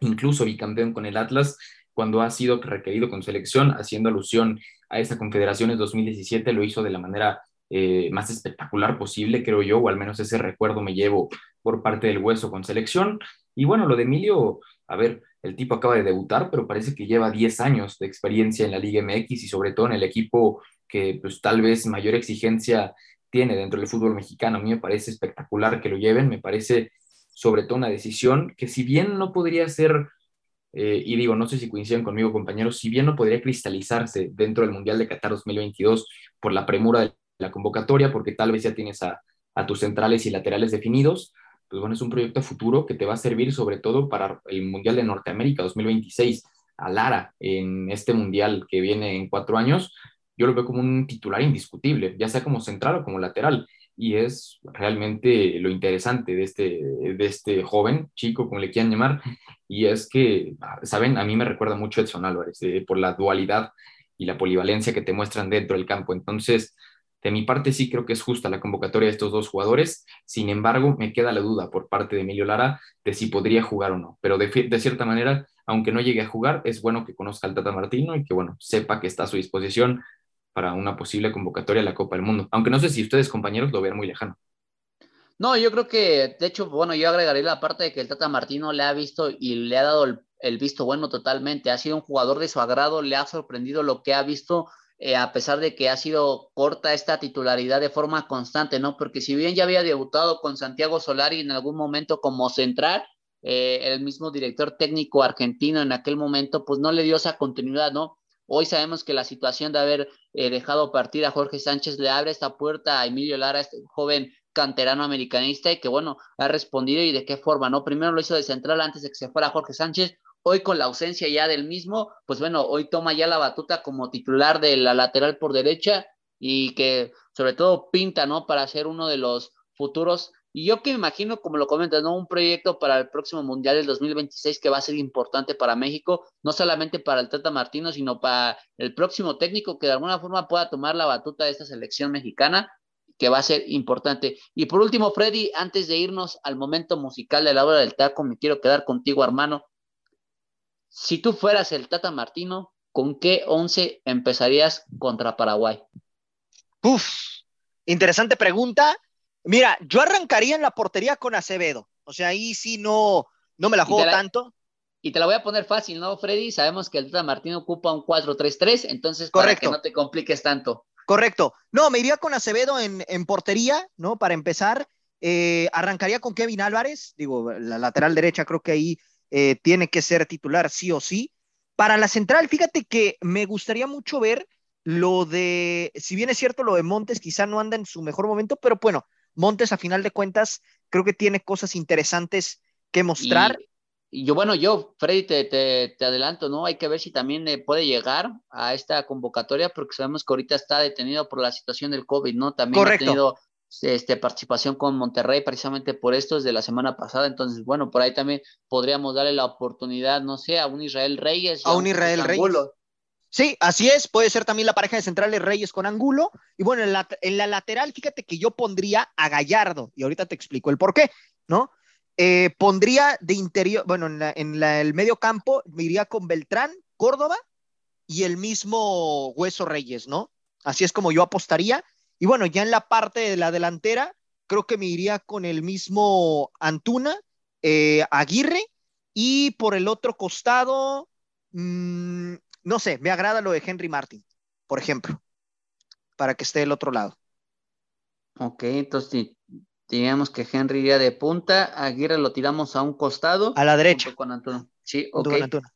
B: incluso bicampeón con el Atlas, cuando ha sido requerido con selección, haciendo alusión a esta Confederaciones 2017, lo hizo de la manera eh, más espectacular posible, creo yo, o al menos ese recuerdo me llevo por parte del hueso con selección. Y bueno, lo de Emilio, a ver, el tipo acaba de debutar, pero parece que lleva 10 años de experiencia en la Liga MX y sobre todo en el equipo que pues tal vez mayor exigencia tiene dentro del fútbol mexicano. A mí me parece espectacular que lo lleven, me parece sobre todo una decisión que si bien no podría ser, eh, y digo, no sé si coinciden conmigo compañeros, si bien no podría cristalizarse dentro del Mundial de Qatar 2022 por la premura del la convocatoria, porque tal vez ya tienes a, tus centrales y laterales definidos, pues bueno, es un proyecto futuro que te va a servir sobre todo para el Mundial de Norteamérica 2026, a Lara en este Mundial que viene en cuatro años, yo lo veo como un titular indiscutible, ya sea como central o como lateral. Y es realmente lo interesante de este, de este joven, chico, como le quieran llamar, y es que, saben, a mí me recuerda mucho a Edson Álvarez, eh, por la dualidad y la polivalencia que te muestran dentro del campo. Entonces, de mi parte sí creo que es justa la convocatoria de estos dos jugadores, sin embargo me queda la duda por parte de Emilio Lara de si podría jugar o no, pero de, cierta manera, aunque no llegue a jugar, es bueno que conozca al Tata Martino y que bueno, sepa que está a su disposición para una posible convocatoria a la Copa del Mundo, aunque no sé si ustedes compañeros lo vean muy lejano.
A: No, yo creo que, de hecho, bueno, yo agregaría la parte de que el Tata Martino le ha visto y le ha dado el, el visto bueno totalmente, ha sido un jugador de su agrado, le ha sorprendido lo que ha visto eh, a pesar de que ha sido corta esta titularidad de forma constante, ¿no? Porque si bien ya había debutado con Santiago Solari en algún momento como central, eh, el mismo director técnico argentino en aquel momento, pues no le dio esa continuidad, ¿no? Hoy sabemos que la situación de haber eh, dejado partir a Jorge Sánchez le abre esta puerta a Emilio Lara, este joven canterano americanista, y que bueno, ha respondido y de qué forma, ¿no? Primero lo hizo de central antes de que se fuera Jorge Sánchez, Hoy con la ausencia ya del mismo, pues bueno, hoy toma ya la batuta como titular de la lateral por derecha y que sobre todo pinta, ¿no? Para ser uno de los futuros. Y yo que me imagino, como lo comentas, ¿no? Un proyecto para el próximo Mundial del 2026 que va a ser importante para México, no solamente para el Tata Martino, sino para el próximo técnico que de alguna forma pueda tomar la batuta de esta selección mexicana que va a ser importante. Y por último, Freddy, antes de irnos al momento musical de la hora del taco, me quiero quedar contigo, hermano. Si tú fueras el Tata Martino, ¿con qué once empezarías contra Paraguay?
C: Uf, interesante pregunta. Mira, yo arrancaría en la portería con Acevedo. O sea, ahí sí no, no me la juego tanto.
A: Y te la voy a poner fácil, ¿no, Freddy? Sabemos que el Tata Martino ocupa un 4-3-3, entonces para que no te compliques tanto.
C: Correcto. No, me iría con Acevedo en, portería, ¿no? Para empezar. Eh, arrancaría con Kevin Álvarez, digo, la lateral derecha creo que ahí eh, tiene que ser titular sí o sí. Para la central, fíjate que me gustaría mucho ver lo de, si bien es cierto, lo de Montes quizá no anda en su mejor momento, pero bueno, Montes a final de cuentas creo que tiene cosas interesantes que mostrar.
A: Y, yo, bueno, yo, Freddy, te, te, adelanto, ¿no? Hay que ver si también puede llegar a esta convocatoria, porque sabemos que ahorita está detenido por la situación del COVID, ¿no? También ha tenido este, participación con Monterrey precisamente por esto desde la semana pasada. Entonces, bueno, por ahí también podríamos darle la oportunidad, no sé, a un Israel Reyes.
C: A un Israel Reyes. Sí, así es, puede ser también la pareja de centrales Reyes con Angulo. Y bueno, en la, en la lateral, fíjate que yo pondría a Gallardo, y ahorita te explico el por qué, ¿no? Eh, pondría de interior, bueno, en, en el medio campo, me iría con Beltrán, Córdoba y el mismo Hueso Reyes, ¿no? Así es como yo apostaría. Y bueno, ya en la parte de la delantera, creo que me iría con el mismo Antuna, eh, Aguirre, y por el otro costado, mmm, no sé, me agrada lo de Henry Martin, por ejemplo, para que esté del otro lado.
A: Ok, entonces digamos que Henry iría de punta, Aguirre lo tiramos a un costado.
C: A la derecha.
A: Con Antuna. Sí, ok. Antuna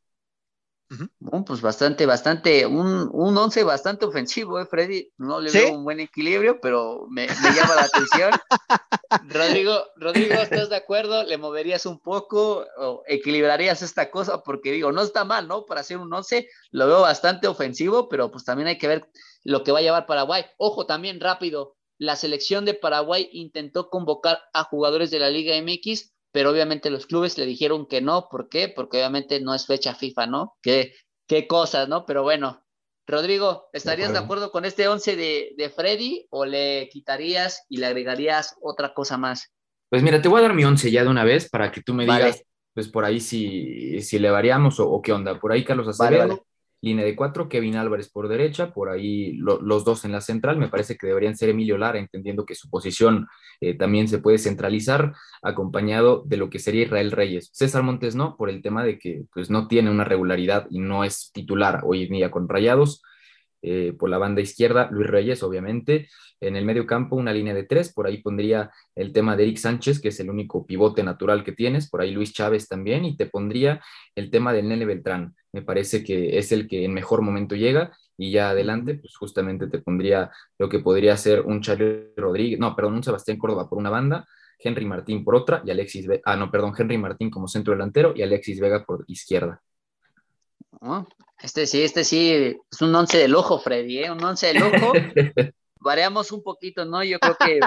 A: pues bastante, bastante, un, un once bastante ofensivo, ¿eh, Freddy? No le veo un buen equilibrio, pero me, llama la atención. Rodrigo, Rodrigo, ¿estás de acuerdo? ¿Le moverías un poco o equilibrarías esta cosa? Porque digo, no está mal, ¿no? Para hacer un once, lo veo bastante ofensivo, pero pues también hay que ver lo que va a llevar Paraguay. Ojo, también rápido, la selección de Paraguay intentó convocar a jugadores de la Liga MX pero obviamente los clubes le dijeron que no, ¿por qué? Porque obviamente no es fecha FIFA, ¿no? Qué, qué cosas, ¿no? Pero bueno, Rodrigo, ¿estarías de acuerdo, con este 11 de, de, Freddy o le quitarías y le agregarías otra cosa más?
B: Pues mira, te voy a dar mi 11 ya de una vez para que tú me digas, pues por ahí si, si le variamos o, qué onda. Por ahí Carlos Acevedo, línea de cuatro, Kevin Álvarez por derecha, por ahí los dos en la central, me parece que deberían ser Emilio Lara, entendiendo que su posición eh, también se puede centralizar, acompañado de lo que sería Israel Reyes. César Montes no, por el tema de que pues, no tiene una regularidad y no es titular hoy en día con Rayados. Eh, por la banda izquierda, Luis Reyes, obviamente. En el medio campo, una línea de tres. Por ahí pondría el tema de Eric Sánchez, que es el único pivote natural que tienes. Por ahí Luis Chávez también. Y te pondría el tema del Nene Beltrán. Me parece que es el que en mejor momento llega. Y ya adelante, pues justamente te pondría lo que podría ser un Charlie Rodríguez, no, perdón, un Sebastián Córdoba por una banda. Henry Martín por otra y Alexis Vega, ah, no, perdón, Henry Martín como centro delantero y Alexis Vega por izquierda.
A: Este sí, este sí, es un once de lujo, Freddy, ¿eh? un once de lujo. Variamos un poquito, ¿no? Yo creo que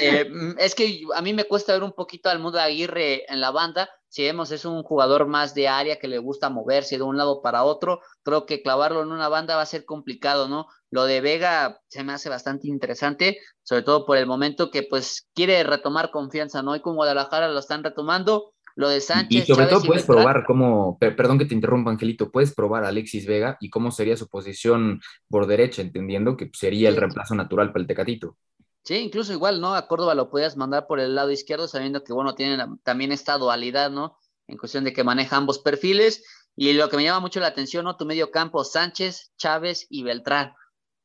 A: eh, es que a mí me cuesta ver un poquito al Mundo Aguirre en la banda. Si vemos, es un jugador más de área que le gusta moverse de un lado para otro. Creo que clavarlo en una banda va a ser complicado, ¿no? Lo de Vega se me hace bastante interesante, sobre todo por el momento que pues quiere retomar confianza, ¿no? Y con Guadalajara lo están retomando lo de Sánchez.
B: Y sobre todo puedes probar cómo, perdón que te interrumpa, Angelito, puedes probar a Alexis Vega y cómo sería su posición por derecha, entendiendo que sería el reemplazo natural para el Tecatito.
A: Sí, incluso igual, ¿no? A Córdoba lo podías mandar por el lado izquierdo, sabiendo que, bueno, tienen también esta dualidad, ¿no? En cuestión de que maneja ambos perfiles. Y lo que me llama mucho la atención, ¿no? Tu medio campo, Sánchez, Chávez y Beltrán.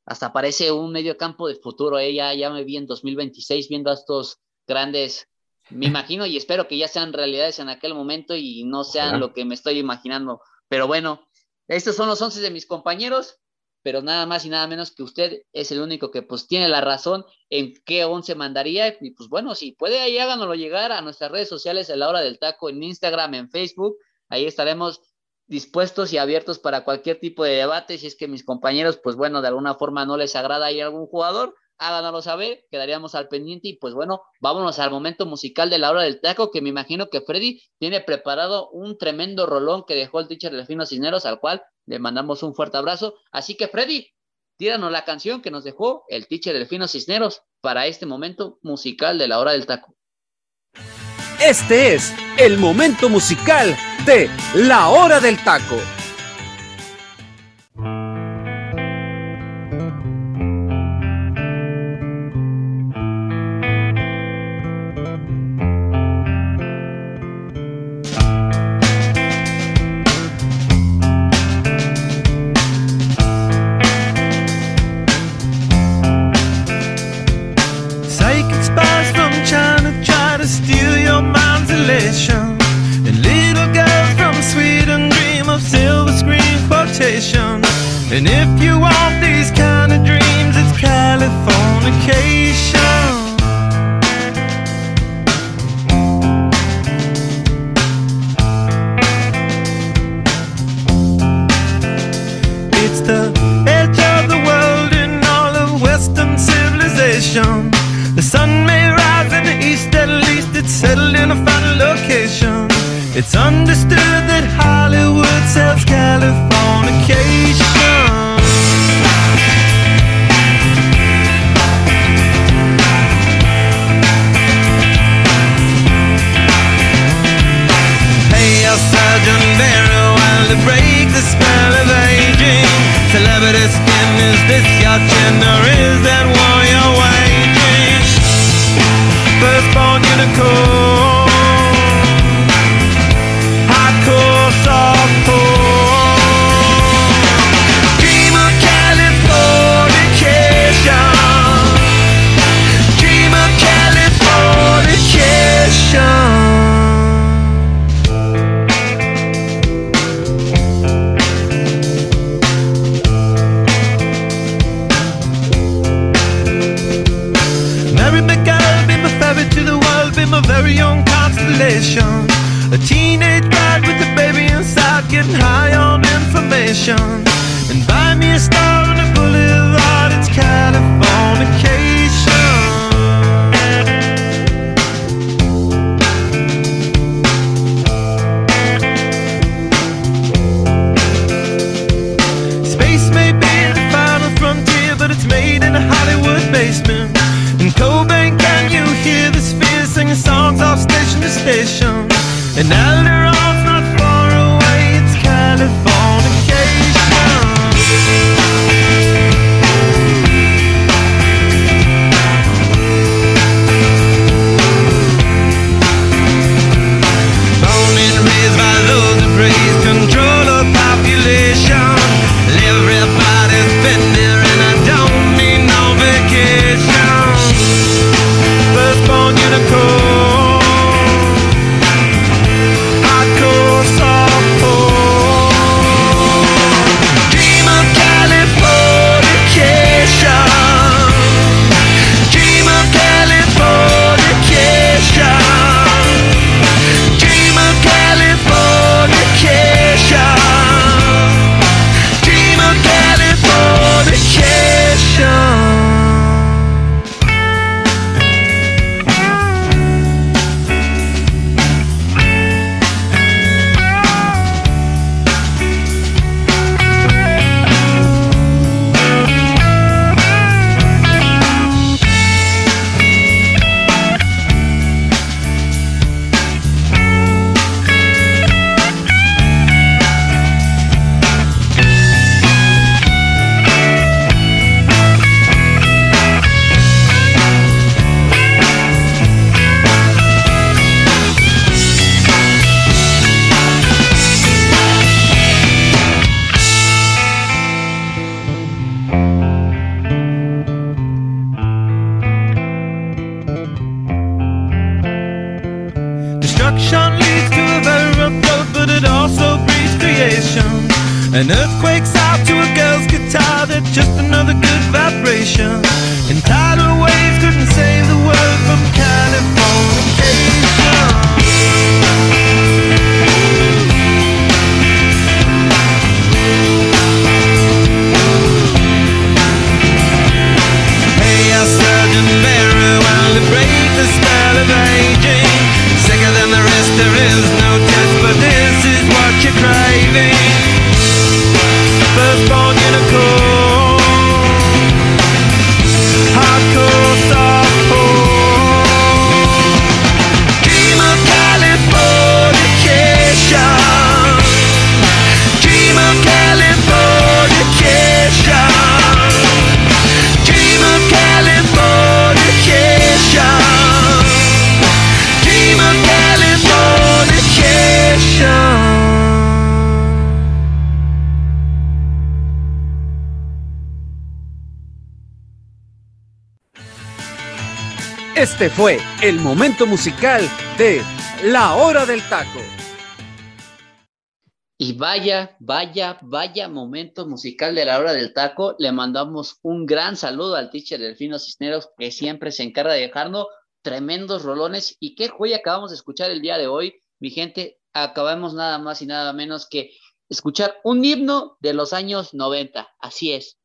A: Hasta parece un medio campo de futuro, ¿eh? ya, ya me vi en 2026 viendo a estos grandes me imagino y espero que ya sean realidades en aquel momento y no sean lo que me estoy imaginando. Pero bueno, estos son los once de mis compañeros, pero nada más y nada menos que usted es el único que pues tiene la razón en qué once mandaría. Y pues bueno, si puede ahí háganoslo llegar a nuestras redes sociales a la hora del taco, en Instagram, en Facebook. Ahí estaremos dispuestos y abiertos para cualquier tipo de debate. Si es que mis compañeros, pues bueno, de alguna forma no les agrada ahí algún jugador, Ada no lo sabe, quedaríamos al pendiente y pues bueno, vámonos al momento musical de la hora del taco, que me imagino que Freddy tiene preparado un tremendo rolón que dejó el teacher Delfino Cisneros, al cual le mandamos un fuerte abrazo. Así que Freddy, tíranos la canción que nos dejó el teacher Delfino Cisneros para este momento musical de la hora del taco.
D: Este es el momento musical de la hora del taco.
E: Destruction leads to a very rough road, but it also breeds creation. An earthquake's out to a girl's guitar, that's just another good vibration. And tidal waves couldn't save the world from California. There's no test, but this is what you're craving. Firstborn unicorn.
D: Fue el momento musical de La Hora del Taco.
A: Y vaya, vaya, vaya momento musical de la hora del taco. Le mandamos un gran saludo al teacher Delfino Cisneros, que siempre se encarga de dejarnos tremendos rolones. Y qué joya acabamos de escuchar el día de hoy. Mi gente, acabamos nada más y nada menos que escuchar un himno de los años 90. Así es.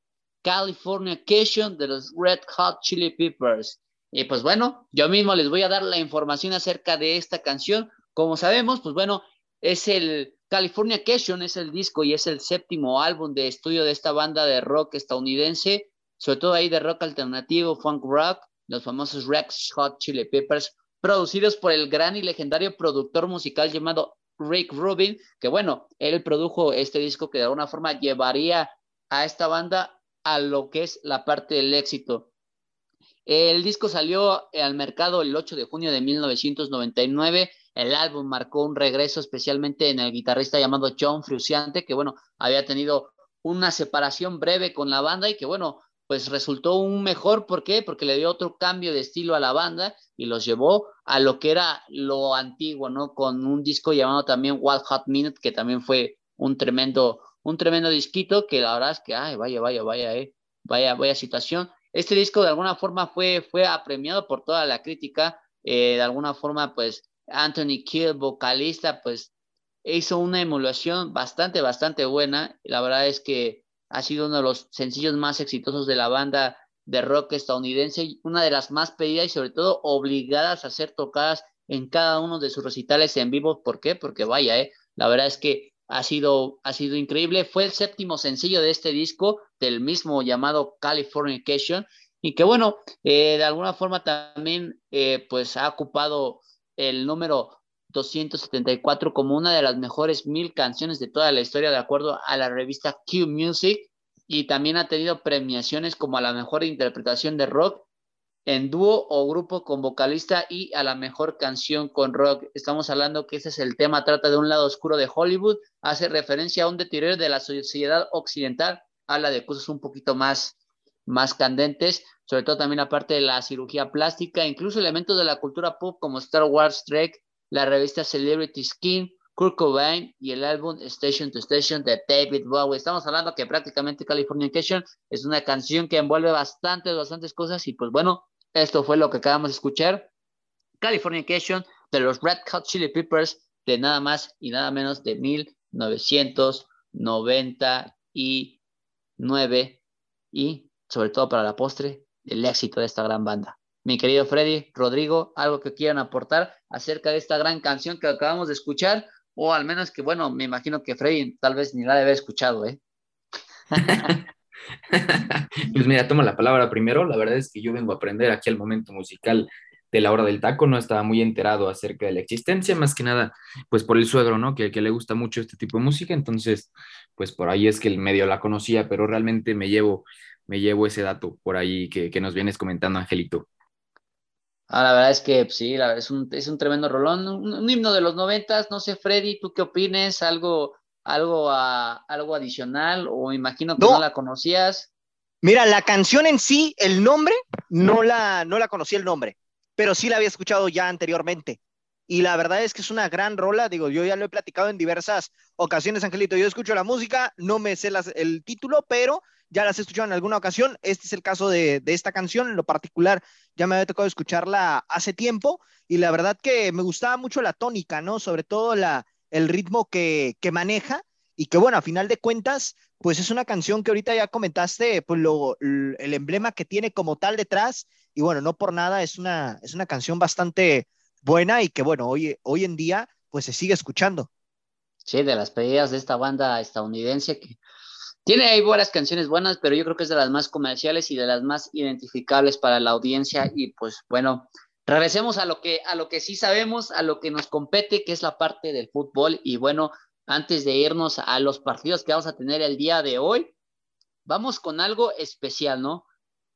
A: California Cation de los Red Hot Chili Peppers. Y pues bueno, yo mismo les voy a dar la información acerca de esta canción. Como sabemos, pues bueno, es el California Cation, es el disco y es el séptimo álbum de estudio de esta banda de rock estadounidense, sobre todo ahí de rock alternativo, funk rock, los famosos Rex Hot Chili Peppers, producidos por el gran y legendario productor musical llamado Rick Rubin, que bueno, él produjo este disco que de alguna forma llevaría a esta banda a lo que es la parte del éxito. El disco salió al mercado el 8 de junio de 1999. El álbum marcó un regreso especialmente en el guitarrista llamado John Frusciante, que bueno, había tenido una separación breve con la banda y que bueno, pues resultó un mejor, ¿por qué? Porque le dio otro cambio de estilo a la banda y los llevó a lo que era lo antiguo, ¿no? Con un disco llamado también Wild Hot Minute, que también fue un tremendo, un tremendo disquito, que la verdad es que, ay, vaya, vaya, vaya, eh, vaya, vaya situación. Este disco de alguna forma fue, fue apremiado por toda la crítica, eh, de alguna forma, pues, Anthony Kill, vocalista, pues, hizo una emulación bastante, bastante buena, la verdad es que ha sido uno de los sencillos más exitosos de la banda de rock estadounidense, una de las más pedidas y sobre todo obligadas a ser tocadas en cada uno de sus recitales en vivo. ¿Por qué? Porque vaya, eh, la verdad es que ha sido, ha sido increíble. Fue el séptimo sencillo de este disco, del mismo llamado Californication, y que bueno, eh, de alguna forma también eh, pues ha ocupado el número 274 como una de las mejores mil canciones de toda la historia, de acuerdo a la revista Q Music, y también ha tenido premiaciones como a la mejor interpretación de rock en dúo o grupo con vocalista y a la mejor canción con rock. Estamos hablando que ese es el tema, trata de un lado oscuro de Hollywood, hace referencia a un deterioro de la sociedad occidental, habla de cosas un poquito más, más candentes, sobre todo también aparte de la cirugía plástica, incluso elementos de la cultura pop como Star Wars, Trek, la revista Celebrity Skin, Kurt Cobain y el álbum Station to Station de David Bowie. Estamos hablando que prácticamente Californication es una canción que envuelve bastantes, bastantes cosas y pues bueno, esto fue lo que acabamos de escuchar. Californication de los Red Hot Chili Peppers de nada más y nada menos de 1999 y sobre todo para la postre el éxito de esta gran banda mi querido Freddy, Rodrigo, algo que quieran aportar acerca de esta gran canción que acabamos de escuchar, o al menos que, bueno, me imagino que Freddy tal vez ni la debe haber escuchado, ¿eh?
B: pues mira, toma la palabra primero. La verdad es que yo vengo a aprender aquí al momento musical de la hora del taco, no estaba muy enterado acerca de la existencia, más que nada, pues por el suegro, ¿no? Que, que le gusta mucho este tipo de música, entonces, pues por ahí es que el medio la conocía, pero realmente me llevo, me llevo ese dato por ahí que, que nos vienes comentando, Angelito.
A: Ah, la verdad es que pues, sí, la, es, un, es un tremendo rolón, un, himno de los noventas, no sé, Freddy, ¿tú qué opines? ¿Algo, algo, algo adicional o imagino que no. la conocías?
C: Mira, la canción en sí, el nombre, no la, no la conocía el nombre, pero sí la había escuchado ya anteriormente. Y la verdad es que es una gran rola, digo, yo ya lo he platicado en diversas ocasiones, Angelito, yo escucho la música, no me sé las, el título, pero ya las he escuchado en alguna ocasión. Este es el caso de, esta canción, en lo particular ya me había tocado escucharla hace tiempo y la verdad que me gustaba mucho la tónica, ¿no? Sobre todo la, el ritmo que, maneja y que bueno, a final de cuentas, pues es una canción que ahorita ya comentaste, pues lo, el emblema que tiene como tal detrás y bueno, no por nada es una, es una canción bastante buena y que bueno, hoy, hoy en día pues se sigue escuchando.
A: Sí, de las pedidas de esta banda estadounidense que tiene ahí buenas canciones buenas, pero yo creo que es de las más comerciales y de las más identificables para la audiencia. Y pues bueno, regresemos a lo que, a lo que sí sabemos, a lo que nos compete, que es la parte del fútbol. Y bueno, antes de irnos a los partidos que vamos a tener el día de hoy, vamos con algo especial, ¿no?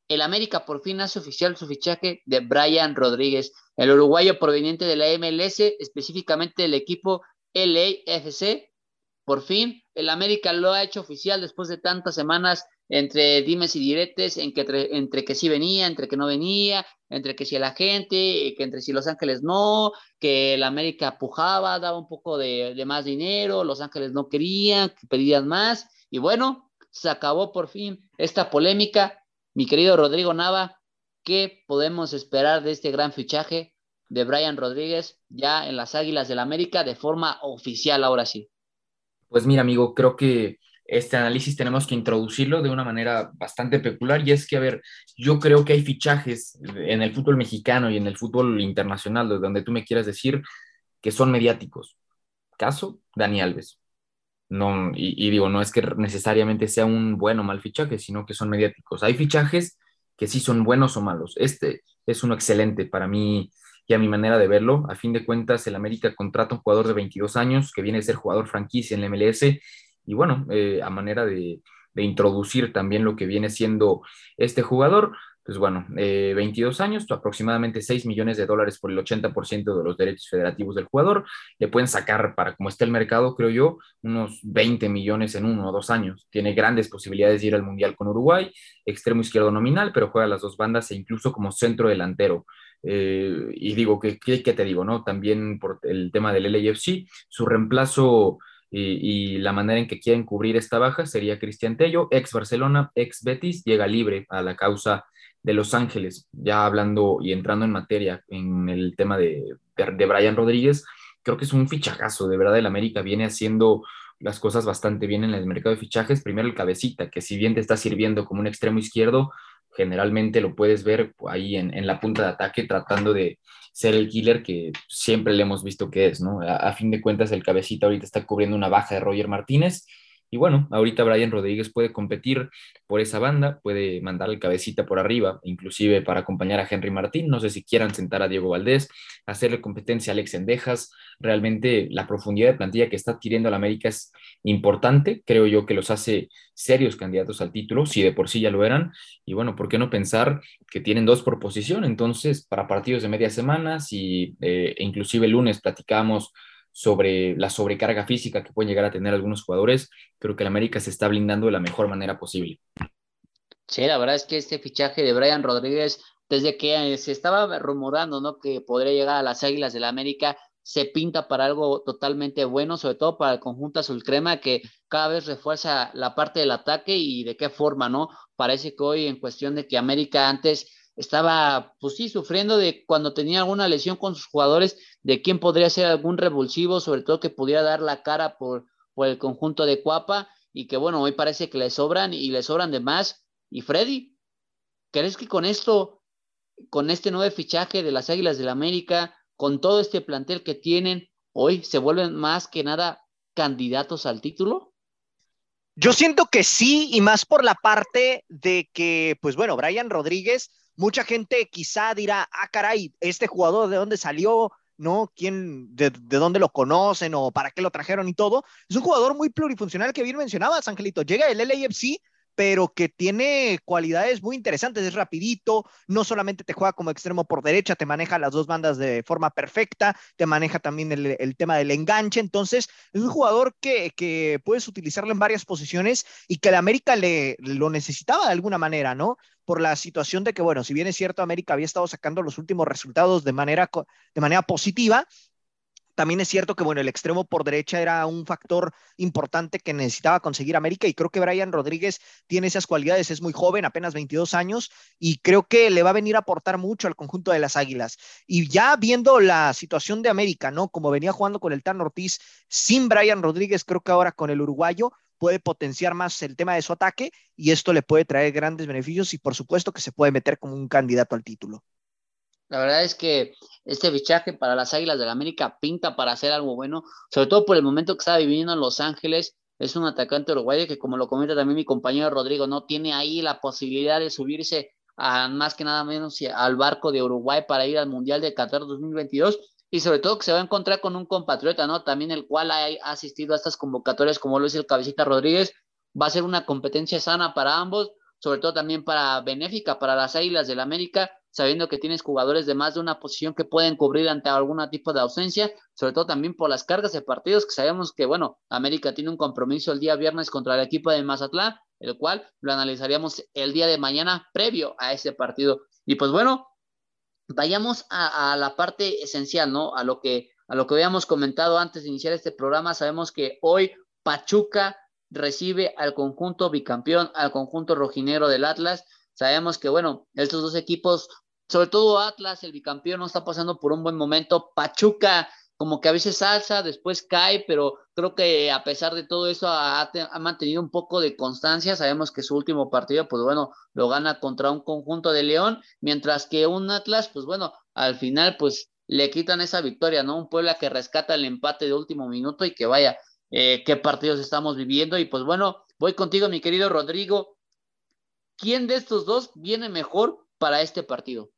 A: El América por fin hace oficial su fichaje de Brian Rodríguez, el uruguayo proveniente de la MLS, específicamente del equipo LAFC, por fin, el América lo ha hecho oficial después de tantas semanas entre dimes y diretes, en que, entre, que sí venía, entre que no venía, entre que si la gente, que entre si Los Ángeles no, que la América pujaba, daba un poco de, de más dinero, Los Ángeles no querían, que pedían más, y bueno, se acabó por fin esta polémica. Mi querido Rodrigo Nava, ¿qué podemos esperar de este gran fichaje de Brian Rodríguez ya en las Águilas del la América de forma oficial ahora sí?
B: Pues mira, amigo, creo que este análisis tenemos que introducirlo de una manera bastante peculiar y es que, a ver, yo creo que hay fichajes en el fútbol mexicano y en el fútbol internacional, donde tú me quieras decir que son mediáticos. Caso, Dani Alves. No, y, digo, no es que necesariamente sea un bueno o mal fichaje, sino que son mediáticos. Hay fichajes que sí son buenos o malos. Este es uno excelente para mí y a mi manera de verlo. A fin de cuentas, el América contrata un jugador de 22 años que viene a ser jugador franquicia en el MLS y bueno, eh, a manera de, introducir también lo que viene siendo este jugador, pues bueno, 22 eh, años, aproximadamente 6 millones de dólares por el 80% de los derechos federativos del jugador. Le pueden sacar, para como está el mercado, creo yo, unos 20 millones en uno o dos años. Tiene grandes posibilidades de ir al Mundial con Uruguay, extremo izquierdo nominal, pero juega las dos bandas e incluso como centro delantero. Eh, y digo, ¿qué, ¿qué, te digo? no También por el tema del LAFC, su reemplazo y, la manera en que quieren cubrir esta baja sería Cristian Tello, ex Barcelona, ex Betis, llega libre a la causa de Los Ángeles, ya hablando y entrando en materia en el tema de, de, Brian Rodríguez, creo que es un fichajazo, de verdad el América viene haciendo las cosas bastante bien en el mercado de fichajes, primero el cabecita, que si bien te está sirviendo como un extremo izquierdo, generalmente lo puedes ver ahí en, en la punta de ataque tratando de, ser el killer que siempre le hemos visto que es, ¿no? A, fin de cuentas, el cabecita ahorita está cubriendo una baja de Roger Martínez. Y bueno, ahorita Brian Rodríguez puede competir por esa banda, puede mandar el cabecita por arriba, inclusive para acompañar a Henry Martín. No sé si quieran sentar a Diego Valdés, hacerle competencia a Alex Endejas. Realmente la profundidad de plantilla que está adquiriendo la América es importante. Creo yo que los hace serios candidatos al título, si de por sí ya lo eran. Y bueno, ¿por qué no pensar que tienen dos por posición? Entonces, para partidos de media semana, si eh, inclusive el lunes platicamos sobre la sobrecarga física que pueden llegar a tener algunos jugadores, creo que el América se está blindando de la mejor manera posible.
A: Sí, la verdad es que este fichaje de Brian Rodríguez, desde que se estaba rumorando, ¿no? Que podría llegar a las Águilas del la América, se pinta para algo totalmente bueno, sobre todo para el conjunto azul crema que cada vez refuerza la parte del ataque y de qué forma, ¿no? Parece que hoy en cuestión de que América antes estaba, pues sí, sufriendo de cuando tenía alguna lesión con sus jugadores, de quién podría ser algún revulsivo, sobre todo que pudiera dar la cara por, por el conjunto de Cuapa y que bueno, hoy parece que le sobran y le sobran de más. Y Freddy, ¿crees que con esto, con este nuevo fichaje de las Águilas del la América, con todo este plantel que tienen, hoy se vuelven más que nada candidatos al título?
C: Yo siento que sí, y más por la parte de que, pues bueno, Brian Rodríguez, mucha gente quizá dirá, ah, caray, este jugador de dónde salió, ¿no? ¿Quién, de, de, dónde lo conocen o para qué lo trajeron y todo? Es un jugador muy plurifuncional que bien mencionabas, Angelito. Llega el LAFC pero que tiene cualidades muy interesantes, es rapidito, no solamente te juega como extremo por derecha, te maneja las dos bandas de forma perfecta, te maneja también el, tema del enganche, entonces es un jugador que, que, puedes utilizarlo en varias posiciones y que la América le lo necesitaba de alguna manera, ¿no? Por la situación de que, bueno, si bien es cierto, América había estado sacando los últimos resultados de manera, de manera positiva, también es cierto que, bueno, el extremo por derecha era un factor importante que necesitaba conseguir América y creo que Brian Rodríguez tiene esas cualidades, es muy joven, apenas 22 años y creo que le va a venir a aportar mucho al conjunto de las Águilas. Y ya viendo la situación de América, ¿no? Como venía jugando con el Tan Ortiz sin Brian Rodríguez, creo que ahora con el uruguayo puede potenciar más el tema de su ataque y esto le puede traer grandes beneficios y por supuesto que se puede meter como un candidato al título.
A: La verdad es que este fichaje para las Águilas del la América pinta para hacer algo bueno, sobre todo por el momento que está viviendo en Los Ángeles. Es un atacante uruguayo que, como lo comenta también mi compañero Rodrigo, no tiene ahí la posibilidad de subirse a más que nada menos al barco de Uruguay para ir al Mundial de Qatar 2022 y sobre todo que se va a encontrar con un compatriota, ¿no? También el cual ha asistido a estas convocatorias como lo es el Cabecita Rodríguez. Va a ser una competencia sana para ambos, sobre todo también para benéfica para las Águilas del la América sabiendo que tienes jugadores de más de una posición que pueden cubrir ante algún tipo de ausencia, sobre todo también por las cargas de partidos que sabemos que, bueno, América tiene un compromiso el día viernes contra el equipo de Mazatlán, el cual lo analizaríamos el día de mañana previo a ese partido. Y pues bueno, vayamos a, la parte esencial, ¿no? A lo que a lo que habíamos comentado antes de iniciar este programa, sabemos que hoy Pachuca recibe al conjunto bicampeón, al conjunto rojinero del Atlas. Sabemos que, bueno, estos dos equipos, sobre todo Atlas, el bicampeón, no está pasando por un buen momento. Pachuca, como que a veces alza, después cae, pero creo que a pesar de todo eso ha, mantenido un poco de constancia. Sabemos que su último partido, pues bueno, lo gana contra un conjunto de León, mientras que un Atlas, pues bueno, al final, pues le quitan esa victoria, ¿no? Un Puebla que rescata el empate de último minuto y que vaya, eh, qué partidos estamos viviendo. Y pues bueno, voy contigo, mi querido Rodrigo. ¿Quién de estos dos viene mejor para este partido?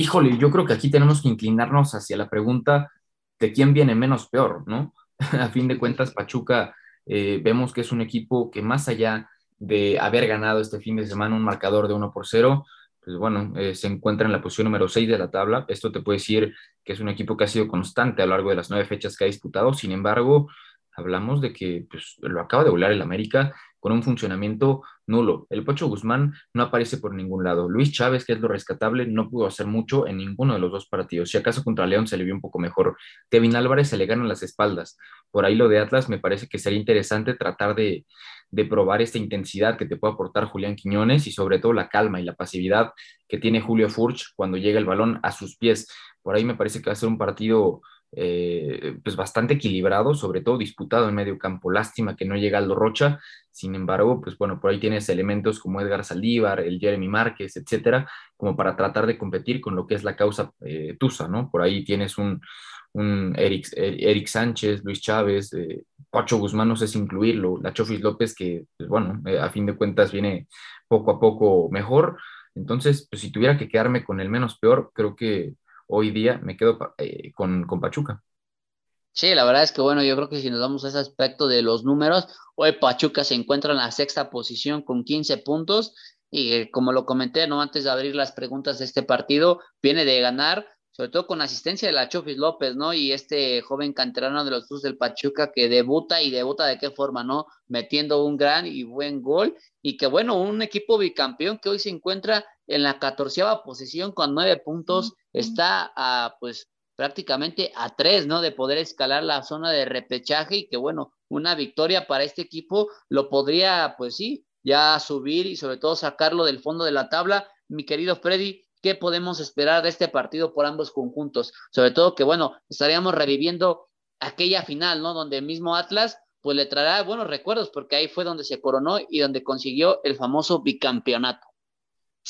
B: Híjole, yo creo que aquí tenemos que inclinarnos hacia la pregunta de quién viene menos peor, ¿no? A fin de cuentas, Pachuca eh, vemos que es un equipo que más allá de haber ganado este fin de semana un marcador de 1 por 0, pues bueno, eh, se encuentra en la posición número 6 de la tabla. Esto te puede decir que es un equipo que ha sido constante a lo largo de las nueve fechas que ha disputado. Sin embargo, hablamos de que pues, lo acaba de volar el América con un funcionamiento nulo. El Pocho Guzmán no aparece por ningún lado. Luis Chávez, que es lo rescatable, no pudo hacer mucho en ninguno de los dos partidos. Si acaso contra León se le vio un poco mejor. Kevin Álvarez se le ganan las espaldas. Por ahí lo de Atlas me parece que sería interesante tratar de, de probar esta intensidad que te puede aportar Julián Quiñones y sobre todo la calma y la pasividad que tiene Julio Furch cuando llega el balón a sus pies. Por ahí me parece que va a ser un partido eh, pues bastante equilibrado, sobre todo disputado en medio campo. Lástima que no llega Aldo Rocha, sin embargo, pues bueno, por ahí tienes elementos como Edgar Saldívar, el Jeremy Márquez, etcétera, como para tratar de competir con lo que es la causa eh, Tusa, ¿no? Por ahí tienes un, un Eric, Eric Sánchez, Luis Chávez, eh, Pacho Guzmán, no sé si incluirlo, la Chofis López, que, pues bueno, a fin de cuentas viene poco a poco mejor. Entonces, pues si tuviera que quedarme con el menos peor, creo que hoy día me quedo eh, con, con Pachuca.
A: Sí, la verdad es que bueno, yo creo que si nos damos a ese aspecto de los números, hoy Pachuca se encuentra en la sexta posición con 15 puntos y eh, como lo comenté, no antes de abrir las preguntas de este partido, viene de ganar sobre todo con asistencia de la Chofis López, ¿no? Y este joven canterano de los Tuzos del Pachuca que debuta y debuta de qué forma, ¿no? Metiendo un gran y buen gol y que bueno, un equipo bicampeón que hoy se encuentra en la catorceava posición con nueve puntos, está a pues prácticamente a tres, ¿no? De poder escalar la zona de repechaje y que bueno, una victoria para este equipo lo podría, pues sí, ya subir y sobre todo sacarlo del fondo de la tabla. Mi querido Freddy, qué podemos esperar de este partido por ambos conjuntos. Sobre todo que, bueno, estaríamos reviviendo aquella final, ¿no? Donde el mismo Atlas, pues le traerá buenos recuerdos, porque ahí fue donde se coronó y donde consiguió el famoso bicampeonato.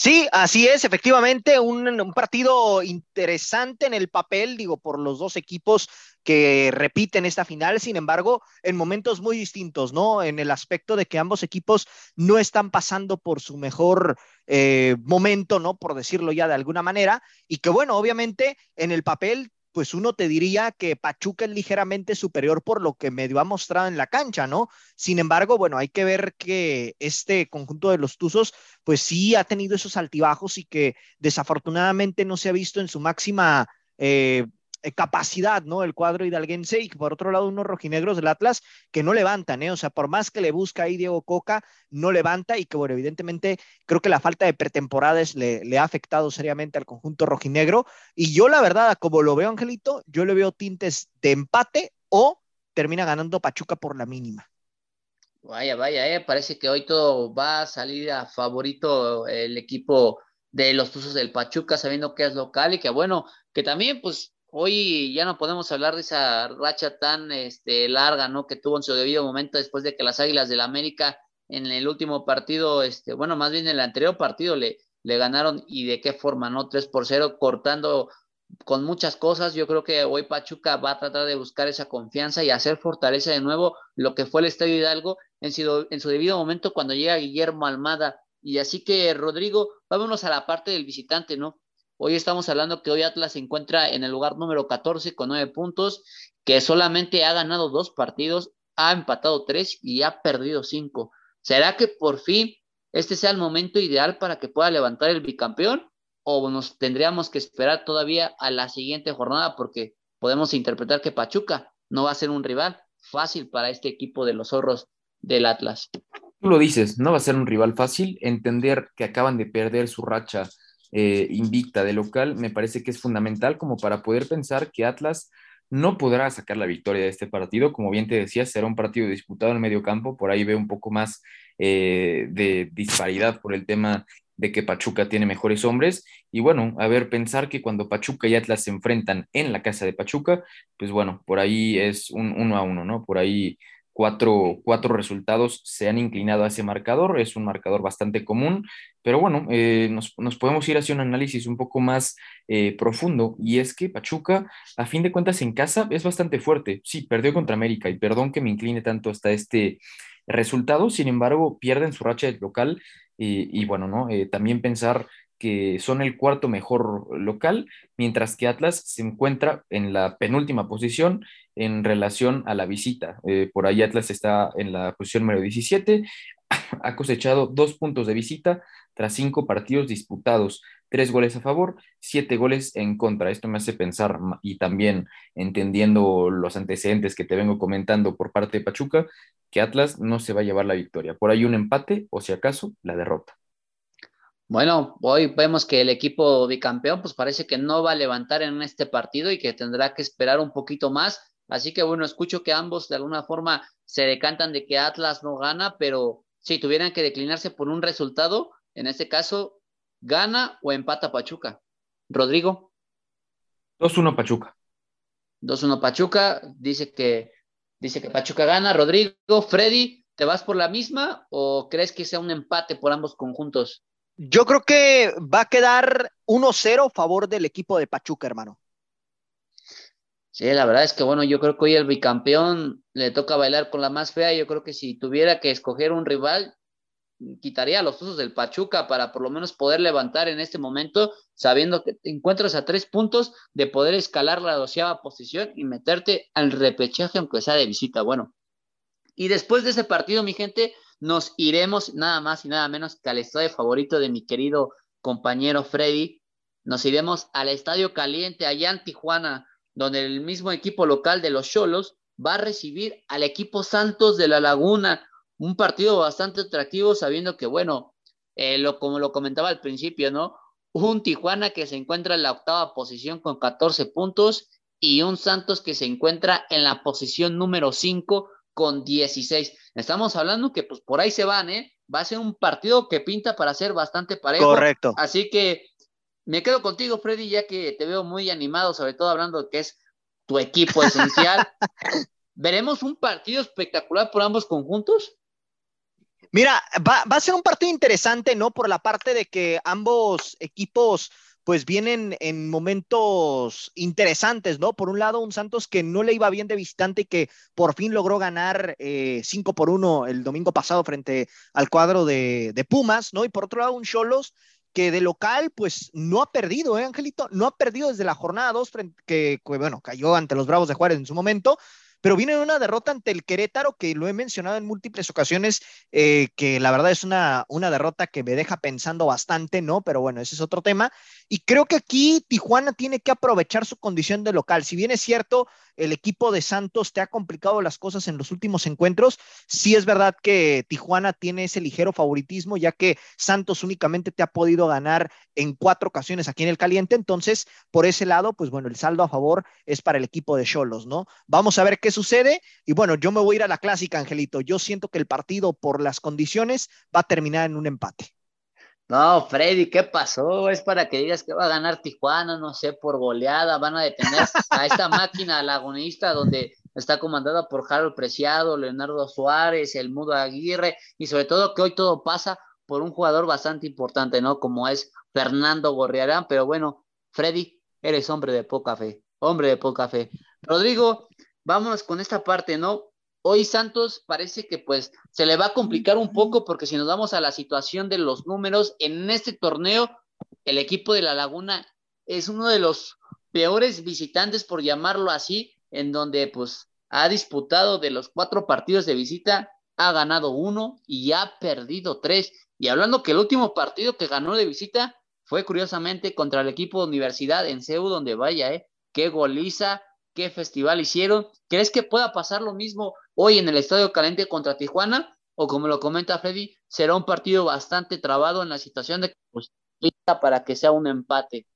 C: Sí, así es, efectivamente, un, partido interesante en el papel, digo, por los dos equipos que repiten esta final, sin embargo, en momentos muy distintos, ¿no? En el aspecto de que ambos equipos no están pasando por su mejor eh, momento, ¿no? Por decirlo ya de alguna manera, y que bueno, obviamente en el papel pues uno te diría que Pachuca es ligeramente superior por lo que medio ha mostrado en la cancha, ¿no? Sin embargo, bueno, hay que ver que este conjunto de los Tuzos, pues sí ha tenido esos altibajos y que desafortunadamente no se ha visto en su máxima eh, capacidad, ¿no? El cuadro hidalguense y por otro lado unos rojinegros del Atlas que no levantan, ¿eh? O sea, por más que le busca ahí Diego Coca, no levanta y que, bueno, evidentemente creo que la falta de pretemporadas le, ha afectado seriamente al conjunto rojinegro. Y yo, la verdad, como lo veo, Angelito, yo le veo tintes de empate o termina ganando Pachuca por la mínima.
A: Vaya, vaya, eh, parece que hoy todo va a salir a favorito el equipo de los Tuzos del Pachuca, sabiendo que es local y que bueno, que también pues hoy ya no podemos hablar de esa racha tan este, larga, ¿no? Que tuvo en su debido momento después de que las Águilas del la América en el último partido, este, bueno, más bien en el anterior partido le, ganaron y de qué forma, ¿no? 3 por 0, cortando con muchas cosas. Yo creo que hoy Pachuca va a tratar de buscar esa confianza y hacer fortaleza de nuevo lo que fue el Estadio Hidalgo en su, en su debido momento cuando llega Guillermo Almada. Y así que, Rodrigo, vámonos a la parte del visitante, ¿no? Hoy estamos hablando que hoy Atlas se encuentra en el lugar número 14 con nueve puntos, que solamente ha ganado dos partidos, ha empatado tres y ha perdido cinco. ¿Será que por fin este sea el momento ideal para que pueda levantar el bicampeón? ¿O nos tendríamos que esperar todavía a la siguiente jornada? Porque podemos interpretar que Pachuca no va a ser un rival fácil para este equipo de los zorros del Atlas.
B: Tú lo dices, no va a ser un rival fácil. Entender que acaban de perder su racha eh, invicta de local me parece que es fundamental como para poder pensar que Atlas no podrá sacar la victoria de este partido. Como bien te decía, será un partido disputado en medio campo. Por ahí veo un poco más eh, de disparidad por el tema de que Pachuca tiene mejores hombres. Y bueno, a ver, pensar que cuando Pachuca y Atlas se enfrentan en la casa de Pachuca, pues bueno, por ahí es un uno a uno, ¿no? Por ahí cuatro, cuatro resultados se han inclinado a ese marcador, es un marcador bastante común, pero bueno, eh, nos, podemos ir hacia un análisis un poco más eh, profundo, y es que Pachuca, a fin de cuentas, en casa es bastante fuerte, sí, perdió contra América, y perdón que me incline tanto hasta este resultado, sin embargo, pierden su racha local, y, bueno, ¿no? Eh, también pensar que son el cuarto mejor local, mientras que Atlas se encuentra en la penúltima posición en relación a la visita. Eh, por ahí Atlas está en la posición número 17, ha cosechado dos puntos de visita tras cinco partidos disputados, tres goles a favor, siete goles en contra. Esto me hace pensar, y también entendiendo los antecedentes que te vengo comentando por parte de Pachuca, que Atlas no se va a llevar la victoria. Por ahí un empate o si acaso la derrota.
A: Bueno, hoy vemos que el equipo bicampeón pues parece que no va a levantar en este partido y que tendrá que esperar un poquito más. Así que bueno, escucho que ambos de alguna forma se decantan de que Atlas no gana, pero si tuvieran que declinarse por un resultado, en este caso, ¿gana o empata Pachuca? Rodrigo.
B: 2-1 Pachuca.
A: 2-1 Pachuca, dice que, dice que Pachuca gana. Rodrigo, Freddy, ¿te vas por la misma o crees que sea un empate por ambos conjuntos?
C: Yo creo que va a quedar 1-0 a favor del equipo de Pachuca, hermano.
A: Sí, la verdad es que bueno, yo creo que hoy el bicampeón le toca bailar con la más fea. Yo creo que si tuviera que escoger un rival, quitaría los usos del Pachuca para por lo menos poder levantar en este momento, sabiendo que te encuentras a tres puntos de poder escalar la doceava posición y meterte al repechaje, aunque sea de visita. Bueno, y después de ese partido, mi gente, nos iremos nada más y nada menos que al estadio favorito de mi querido compañero Freddy. Nos iremos al Estadio Caliente allá en Tijuana, donde el mismo equipo local de los Cholos va a recibir al equipo Santos de la Laguna. Un partido bastante atractivo, sabiendo que, bueno, eh, lo, como lo comentaba al principio, ¿no? Un Tijuana que se encuentra en la octava posición con 14 puntos y un Santos que se encuentra en la posición número 5 con 16. Estamos hablando que pues por ahí se van, ¿eh? Va a ser un partido que pinta para ser bastante parejo.
C: Correcto.
A: Así que me quedo contigo, Freddy, ya que te veo muy animado, sobre todo hablando de que es tu equipo esencial. ¿Veremos un partido espectacular por ambos conjuntos?
C: Mira, va, va, a ser un partido interesante, ¿no? Por la parte de que ambos equipos pues vienen en momentos interesantes, ¿no? Por un lado, un Santos que no le iba bien de visitante y que por fin logró ganar 5 eh, por 1 el domingo pasado frente al cuadro de, Pumas, ¿no? Y por otro lado, un Cholos que de local, pues no ha perdido, ¿eh, Angelito? No ha perdido desde la jornada 2, que, que, bueno, cayó ante los Bravos de Juárez en su momento, pero viene una derrota ante el Querétaro, que lo he mencionado en múltiples ocasiones, eh, que la verdad es una, una derrota que me deja pensando bastante, ¿no? Pero bueno, ese es otro tema. Y creo que aquí Tijuana tiene que aprovechar su condición de local. Si bien es cierto, el equipo de Santos te ha complicado las cosas en los últimos encuentros. Sí es verdad que Tijuana tiene ese ligero favoritismo, ya que Santos únicamente te ha podido ganar en cuatro ocasiones aquí en el caliente. Entonces, por ese lado, pues bueno, el saldo a favor es para el equipo de Cholos, ¿no? Vamos a ver qué sucede. Y bueno, yo me voy a ir a la clásica, Angelito. Yo siento que el partido, por las condiciones, va a terminar en un empate.
A: No, Freddy, ¿qué pasó? Es para que digas que va a ganar Tijuana, no sé, por goleada, van a detener a esta máquina lagunista donde está comandada por Harold Preciado, Leonardo Suárez, el Mudo Aguirre, y sobre todo que hoy todo pasa por un jugador bastante importante, ¿no? Como es Fernando Gorriarán, pero bueno, Freddy, eres hombre de poca fe, hombre de poca fe. Rodrigo, vámonos con esta parte, ¿no? Hoy Santos parece que pues se le va a complicar un poco porque si nos vamos a la situación de los números en este torneo, el equipo de La Laguna es uno de los peores visitantes, por llamarlo así, en donde pues ha disputado de los cuatro partidos de visita, ha ganado uno y ha perdido tres. Y hablando que el último partido que ganó de visita fue curiosamente contra el equipo de Universidad en CEU, donde vaya, ¿eh? Qué goliza, qué festival hicieron. ¿Crees que pueda pasar lo mismo hoy en el Estadio Caliente contra Tijuana? o como lo comenta Freddy, será un partido bastante trabado en la situación de que pues, para que sea un empate.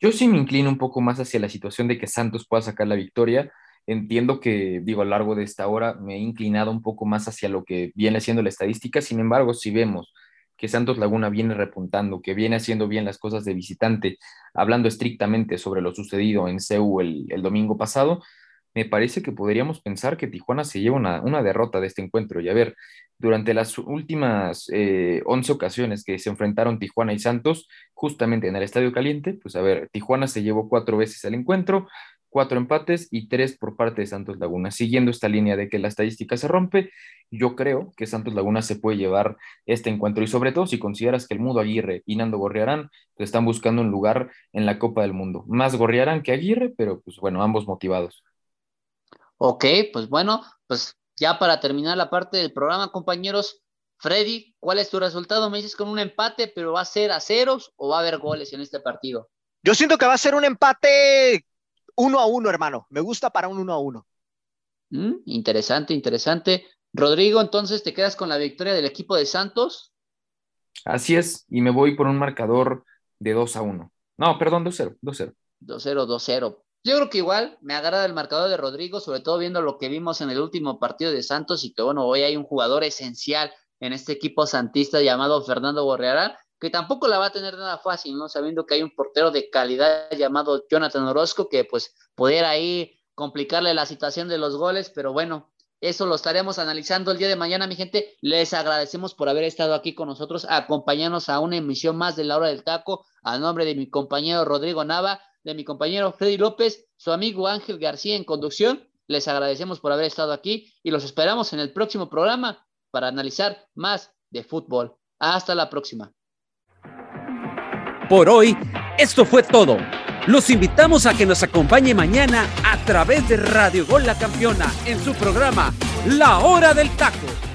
B: Yo sí me inclino un poco más hacia la situación de que Santos pueda sacar la victoria. Entiendo que, digo, a lo largo de esta hora me he inclinado un poco más hacia lo que viene siendo la estadística. Sin embargo, si vemos que Santos Laguna viene repuntando, que viene haciendo bien las cosas de visitante, hablando estrictamente sobre lo sucedido en CEU el, el domingo pasado, me parece que podríamos pensar que Tijuana se lleva una, derrota de este encuentro. Y a ver, durante las últimas eh, 11 ocasiones que se enfrentaron Tijuana y Santos, justamente en el Estadio Caliente, pues a ver, Tijuana se llevó cuatro veces el encuentro, cuatro empates y tres por parte de Santos Laguna. Siguiendo esta línea de que la estadística se rompe, yo creo que Santos Laguna se puede llevar este encuentro y sobre todo si consideras que el Mudo Aguirre y Nando Gorriarán están buscando un lugar en la Copa del Mundo. Más Gorriarán que Aguirre, pero pues bueno, ambos motivados.
A: Ok, pues bueno, pues ya para terminar la parte del programa, compañeros, Freddy, ¿cuál es tu resultado? Me dices con un empate, pero ¿va a ser a ceros o va a haber goles en este partido?
C: Yo siento que va a ser un empate uno a uno, hermano. Me gusta para un uno a uno.
A: Mm, interesante, interesante. Rodrigo, entonces te quedas con la victoria del equipo de Santos.
B: Así es, y me voy por un marcador de 2 a 1. No, perdón, 2-0,
A: 2-0. 2-0, 2-0. Yo creo que igual me agrada el marcador de Rodrigo, sobre todo viendo lo que vimos en el último partido de Santos y que bueno, hoy hay un jugador esencial en este equipo santista llamado Fernando Borreara, que tampoco la va a tener nada fácil, ¿no? Sabiendo que hay un portero de calidad llamado Jonathan Orozco que pues pudiera ahí complicarle la situación de los goles, pero bueno, eso lo estaremos analizando el día de mañana, mi gente. Les agradecemos por haber estado aquí con nosotros, acompañarnos a una emisión más de la hora del taco, a nombre de mi compañero Rodrigo Nava de mi compañero Freddy López, su amigo Ángel García en conducción. Les agradecemos por haber estado aquí y los esperamos en el próximo programa para analizar más de fútbol. Hasta la próxima.
D: Por hoy, esto fue todo. Los invitamos a que nos acompañe mañana a través de Radio Gol La Campeona en su programa La Hora del Taco